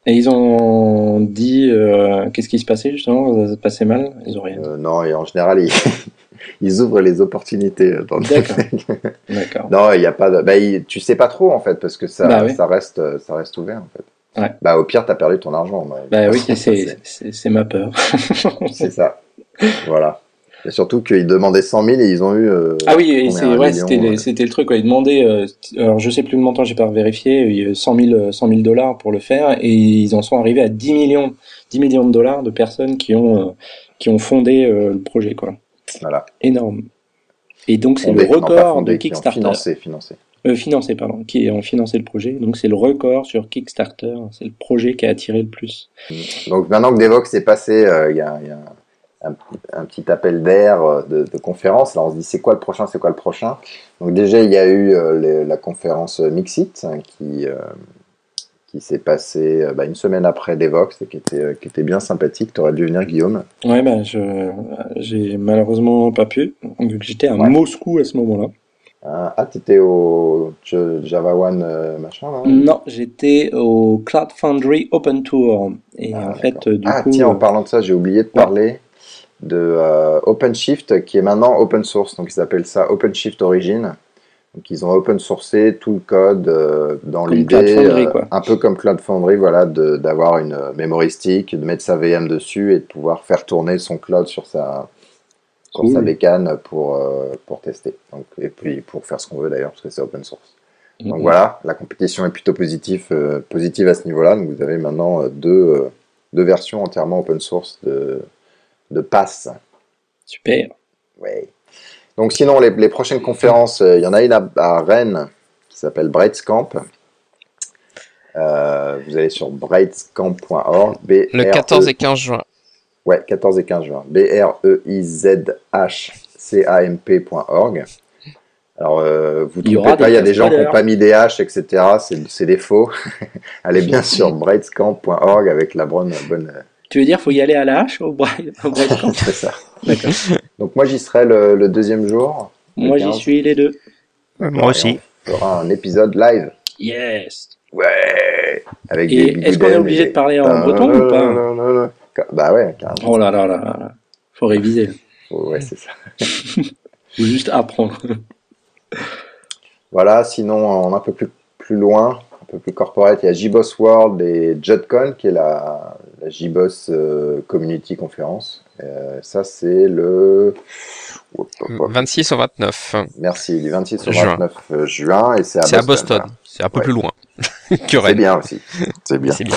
Et ils ont dit euh, qu'est-ce qui se passait justement? Ça se passait mal? Ils ont rien. Euh, non, et en général, ils, ils ouvrent les opportunités. D'accord. non, il n'y a pas de. Bah, tu sais pas trop en fait parce que ça, bah ça reste, ça reste ouvert en fait. Ouais. Bah au pire, tu as perdu ton argent. Bah, oui, c'est ma peur. c'est ça. Voilà. Et surtout qu'ils demandaient 100 000 et ils ont eu. Euh, ah oui, c'est ouais, c'était c'était le truc. Quoi. Ils demandaient, euh, alors je sais plus le montant, j'ai pas vérifié, 100 000 100 000 dollars pour le faire et ils en sont arrivés à 10 millions 10 millions de dollars de personnes qui ont euh, qui ont fondé le projet quoi. Voilà. Énorme. Et donc c'est le record de Kickstarter. Financé, financé. Euh, financé, pardon, qui ont financé le projet. Donc c'est le record sur Kickstarter, c'est le projet qui a attiré le plus. Donc maintenant que Devox est passé, il y, a, y a un, petit appel d'air euh, de, de, conférence. Là, on se dit c'est quoi le prochain, c'est quoi le prochain? Donc déjà, il y a eu euh, la conférence Mixit hein, qui euh, qui s'est passée bah, une semaine après Devox et qui était qui était bien sympathique. Tu aurais dû venir, Guillaume. Ouais, bah, je j'ai malheureusement pas pu. J'étais à Moscou à ce moment-là. Ah, ah tu étais au Java One machin là Non, j'étais au Cloud Foundry Open Tour. Et ah, en fait, du ah, coup. tiens, en parlant de ça, j'ai oublié de parler de euh, OpenShift qui est maintenant open source. Donc ils appellent ça OpenShift Origin. Donc ils ont open sourcé tout le code euh, dans l'idée, euh, un peu comme Cloud Foundry, voilà, d'avoir une memory stick, de mettre sa VM dessus et de pouvoir faire tourner son cloud sur sa, sur sa bécane pour, pour tester. Donc, et puis pour faire ce qu'on veut d'ailleurs, parce que c'est open source. Donc voilà, la compétition est plutôt positive, positive à ce niveau-là. Donc vous avez maintenant deux, deux versions entièrement open source de, de passe. Super. Oui. Donc sinon, les, les prochaines conférences, euh, il y en a une à, Rennes qui s'appelle Braidscamp. Euh, vous allez sur braidscamp.org. Le 14 et 15 juin. Ouais, 14 et 15 juin. B-R-E-I-Z-H-C-A-M-P.org. Alors, euh, vous ne trompez pas, il y a des gens qui n'ont pas mis des H, etc. C'est des faux. Allez bien sur braidscamp.org avec la bonne, bonne tu veux dire faut y aller à la hache au, C'est ça. Donc moi j'y serai le, deuxième jour. Moi j'y suis les deux. Moi aussi. On fera un épisode live. Yes. Ouais. Avec Et est-ce qu'on est obligé de parler en breton ou pas? Non, non, non, Bah ouais, carrément. Oh là là là là. Faut réviser. Ouais, c'est ça. Faut juste apprendre. Voilà, sinon on est un peu plus, plus loin, un peu plus corporate, il y a JBoss World et JudCon qui est la, la JBoss euh, Community Conference. Euh, ça, c'est le 26 au 29. Merci, du 26 au 29 euh, juin. Et c'est à, à, Boston. C'est un peu plus loin. c'est bien aussi. C'est bien. bien.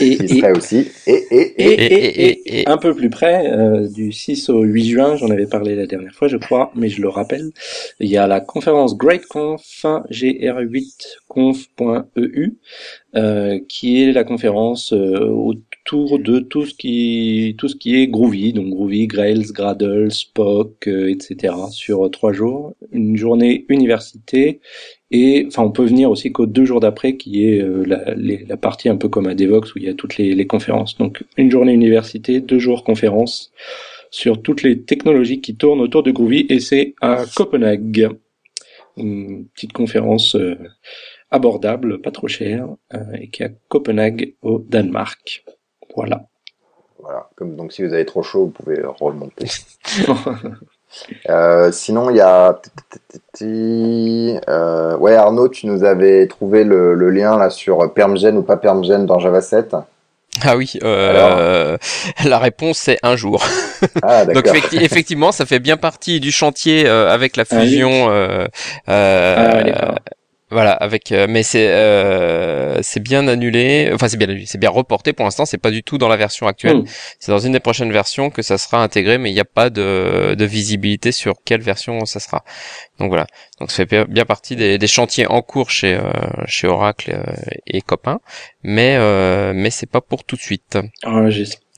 et, et, aussi. Et, et, et, un peu plus près, euh, du 6 au 8 juin, j'en avais parlé la dernière fois, je crois, mais je le rappelle, il y a la conférence GreatConf, gr8conf.eu, euh, qui est la conférence euh, autour de tout ce qui tout ce qui est Groovy, donc Groovy, Grails, Gradle, Spock, euh, etc. sur trois jours, une journée université et enfin on peut venir aussi qu'aux deux jours d'après qui est la, la, partie un peu comme à Devox où il y a toutes les, les conférences. Donc une journée université, deux jours conférence sur toutes les technologies qui tournent autour de Groovy et c'est à Copenhague. Une petite conférence abordable, pas trop cher, euh, et qui est à Copenhague au Danemark. Voilà. voilà. Comme, donc si vous avez trop chaud, vous pouvez remonter. Euh, sinon, il y a. Euh, ouais, Arnaud, tu nous avais trouvé le, le lien là sur Permgen ou pas Permgen dans Java 7. Ah oui, euh, la réponse c'est un jour. Ah, Donc effectivement, ça fait bien partie du chantier euh, avec la Ah, fusion. euh, euh, Ah. Voilà, avec euh, mais c'est euh, c'est bien annulé. Enfin, c'est bien annulé, c'est bien reporté pour l'instant. C'est pas du tout dans la version actuelle. Hmm. C'est dans une des prochaines versions que ça sera intégré, mais il n'y a pas de, de visibilité sur quelle version ça sera. Donc voilà. Donc ça fait bien- partie des, des chantiers en cours chez euh, chez Oracle euh, et copains, mais euh, mais c'est pas pour tout de suite. Ah,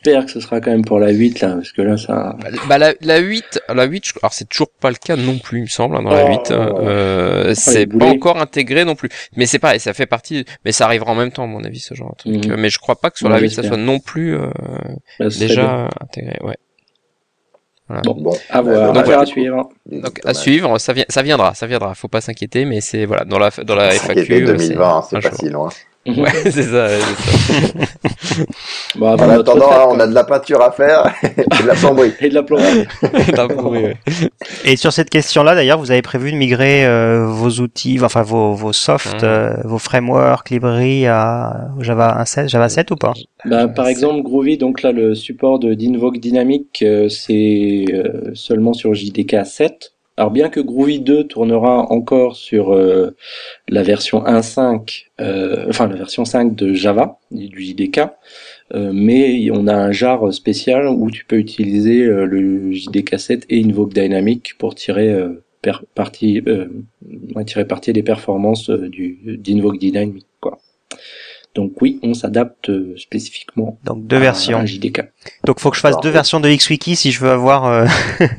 J'espère que ce sera quand même pour la 8 là, parce que là ça. Bah la, la 8, la 8, je- alors c'est toujours pas le cas non plus, il me semble, hein, dans la Oh. 8. euh, les c'est pas encore intégré non plus. Mais c'est pareil, ça fait partie, mais ça arrivera en même temps, à mon avis, ce genre de truc. Mhm. Euh, Mais je crois pas que sur Ouais, la 8, ça soit non plus euh, déjà intégré. Ouais. Bon, Bon, à voir, affaire à suivre. Donc à suivre, ça, vient, ça viendra, ça viendra. Faut pas s'inquiéter, mais c'est voilà dans la dans la FAQ. euh, 2020, c'est pas jour. si loin. Ouais, c'est ça. ça. Bon, En attendant, hein, on a de la peinture à faire et de la plomberie. Et de la plomberie. Ouais. Et sur cette question-là, d'ailleurs, vous avez prévu de migrer euh, vos outils, enfin vos, vos softs, Mhm. euh, vos frameworks, librairies à Java 1.7, Java 7 ou pas? Bah, par exemple, Groovy, donc là, le support de d'Invoke Dynamic, euh, c'est euh, seulement sur JDK 7. Alors bien que Groovy 2 tournera encore sur euh, la version 1.5, euh, enfin la version 5 de Java, du JDK, euh, mais on a un jar spécial où tu peux utiliser euh, le JDK 7 et Invoke Dynamic pour tirer euh, parti, euh, tirer des performances du d'Invoke Dynamic, quoi. Donc oui, on s'adapte euh, spécifiquement Donc deux à versions. un JDK. Donc faut que je fasse deux versions de XWiki si je veux avoir euh,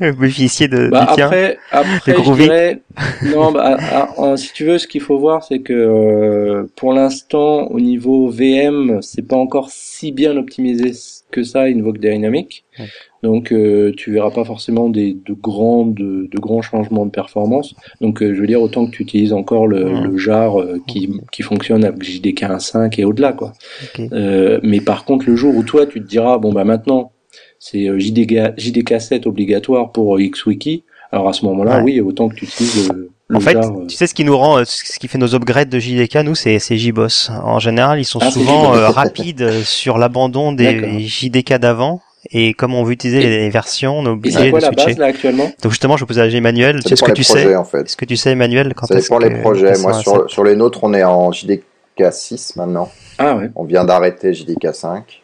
bénéficier de Bah, du tien. après, après je dirais, non, bah, ah, ah, si tu veux, ce qu'il faut voir, c'est que euh, pour l'instant, au niveau VM, c'est pas encore si bien optimisé que ça, Invoke Dynamic. Ouais. Donc, euh, tu verras pas forcément des de grands de, de grands changements de performance. Donc, euh, je veux dire, autant que tu utilises encore le, Ouais. le jar euh, qui, qui fonctionne avec JDK 1.5 et au-delà, quoi. Ok. Euh, mais par contre, le jour où toi, tu te diras, bon, bah maintenant, c'est euh, JDK, JDK 7 obligatoire pour euh, XWiki, alors à ce moment-là, Ouais. oui, autant que tu utilises le En fait, jar, euh, tu sais ce qui nous rend, euh, ce qui fait nos upgrades de JDK, nous, c'est JBoss. En général, ils sont Ah, souvent euh, rapides sur l'abandon des. JDK d'avant. Et comme on veut utiliser Et- les versions, on est obligé c'est de quoi la switcher. base là actuellement? Donc justement, je vais poser à Emmanuel, tu sais ce que tu projets, sais en fait. Est-ce que tu sais, Emmanuel, quand Ça que les projets. Moi, sur, sur les nôtres, on est en JDK 6 maintenant. Ah ouais. On vient d'arrêter JDK 5.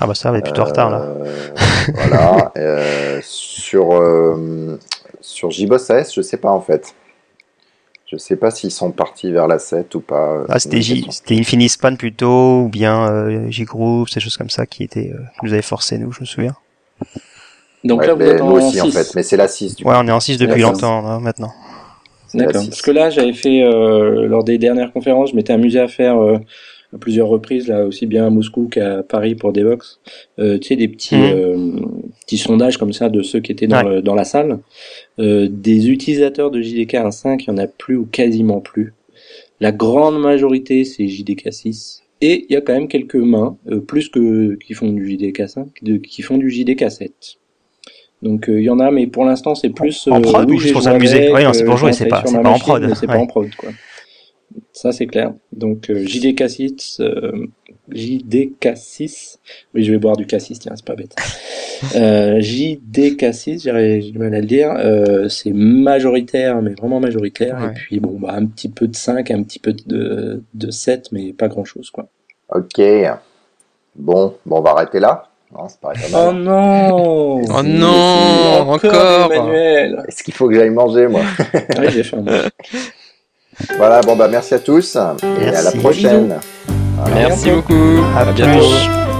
Ah bah ça, on est plutôt en retard là. Euh, voilà. Euh, sur, euh, sur JBoss AS, je sais pas en fait. Je sais pas s'ils sont partis vers la 7 ou pas. Ah, c'était Infinispan plutôt, ou bien euh, J-Group, ces choses comme ça qui étaient, euh, nous avaient forcé nous, je me souviens. Donc Ouais, là, vous êtes nous en aussi en 6. fait, mais c'est la 6 du coup. Ouais, on est en 6 depuis longtemps hein, maintenant. D'accord. 6. Parce que là, j'avais fait euh, lors des dernières conférences, je m'étais amusé à faire euh, à plusieurs reprises, là aussi bien à Moscou qu'à Paris pour Devox, euh, tu sais des petits Mhm. euh, petits sondages comme ça de ceux qui étaient dans, Ouais. le- dans la salle. Euh, des utilisateurs de JDK 1.5, il y en a plus ou quasiment plus. La grande majorité, c'est JDK 6. Et il y a quand même quelques mains, euh, plus que qui font du JDK 5, de, qui font du JDK 7. Donc euh, il y en a, mais pour l'instant c'est plus En euh, prod ou oui, juste pour s'amuser non, c'est pour euh, jouer, j'en c'est pas- pas en prod, C'est pas en prod quoi. Ça c'est clair. Donc euh, JDK 6, euh, JDK 6, oui je vais boire du K6 tiens c'est pas bête. Euh, JDK 6, j'ai du mal à le dire, euh, c'est majoritaire mais vraiment majoritaire Ouais. et puis bon bah un petit peu de 5, un petit peu de, de 7 mais pas grand chose quoi. Ok. Bon, bon, on va arrêter là. Non, c'est pas Oh non Oh non, encore. Emmanuel Est-ce qu'il faut que j'aille manger moi? Oui j'ai faim moi. Voilà, bon bah merci à tous et à la prochaine. Merci beaucoup. À À bientôt.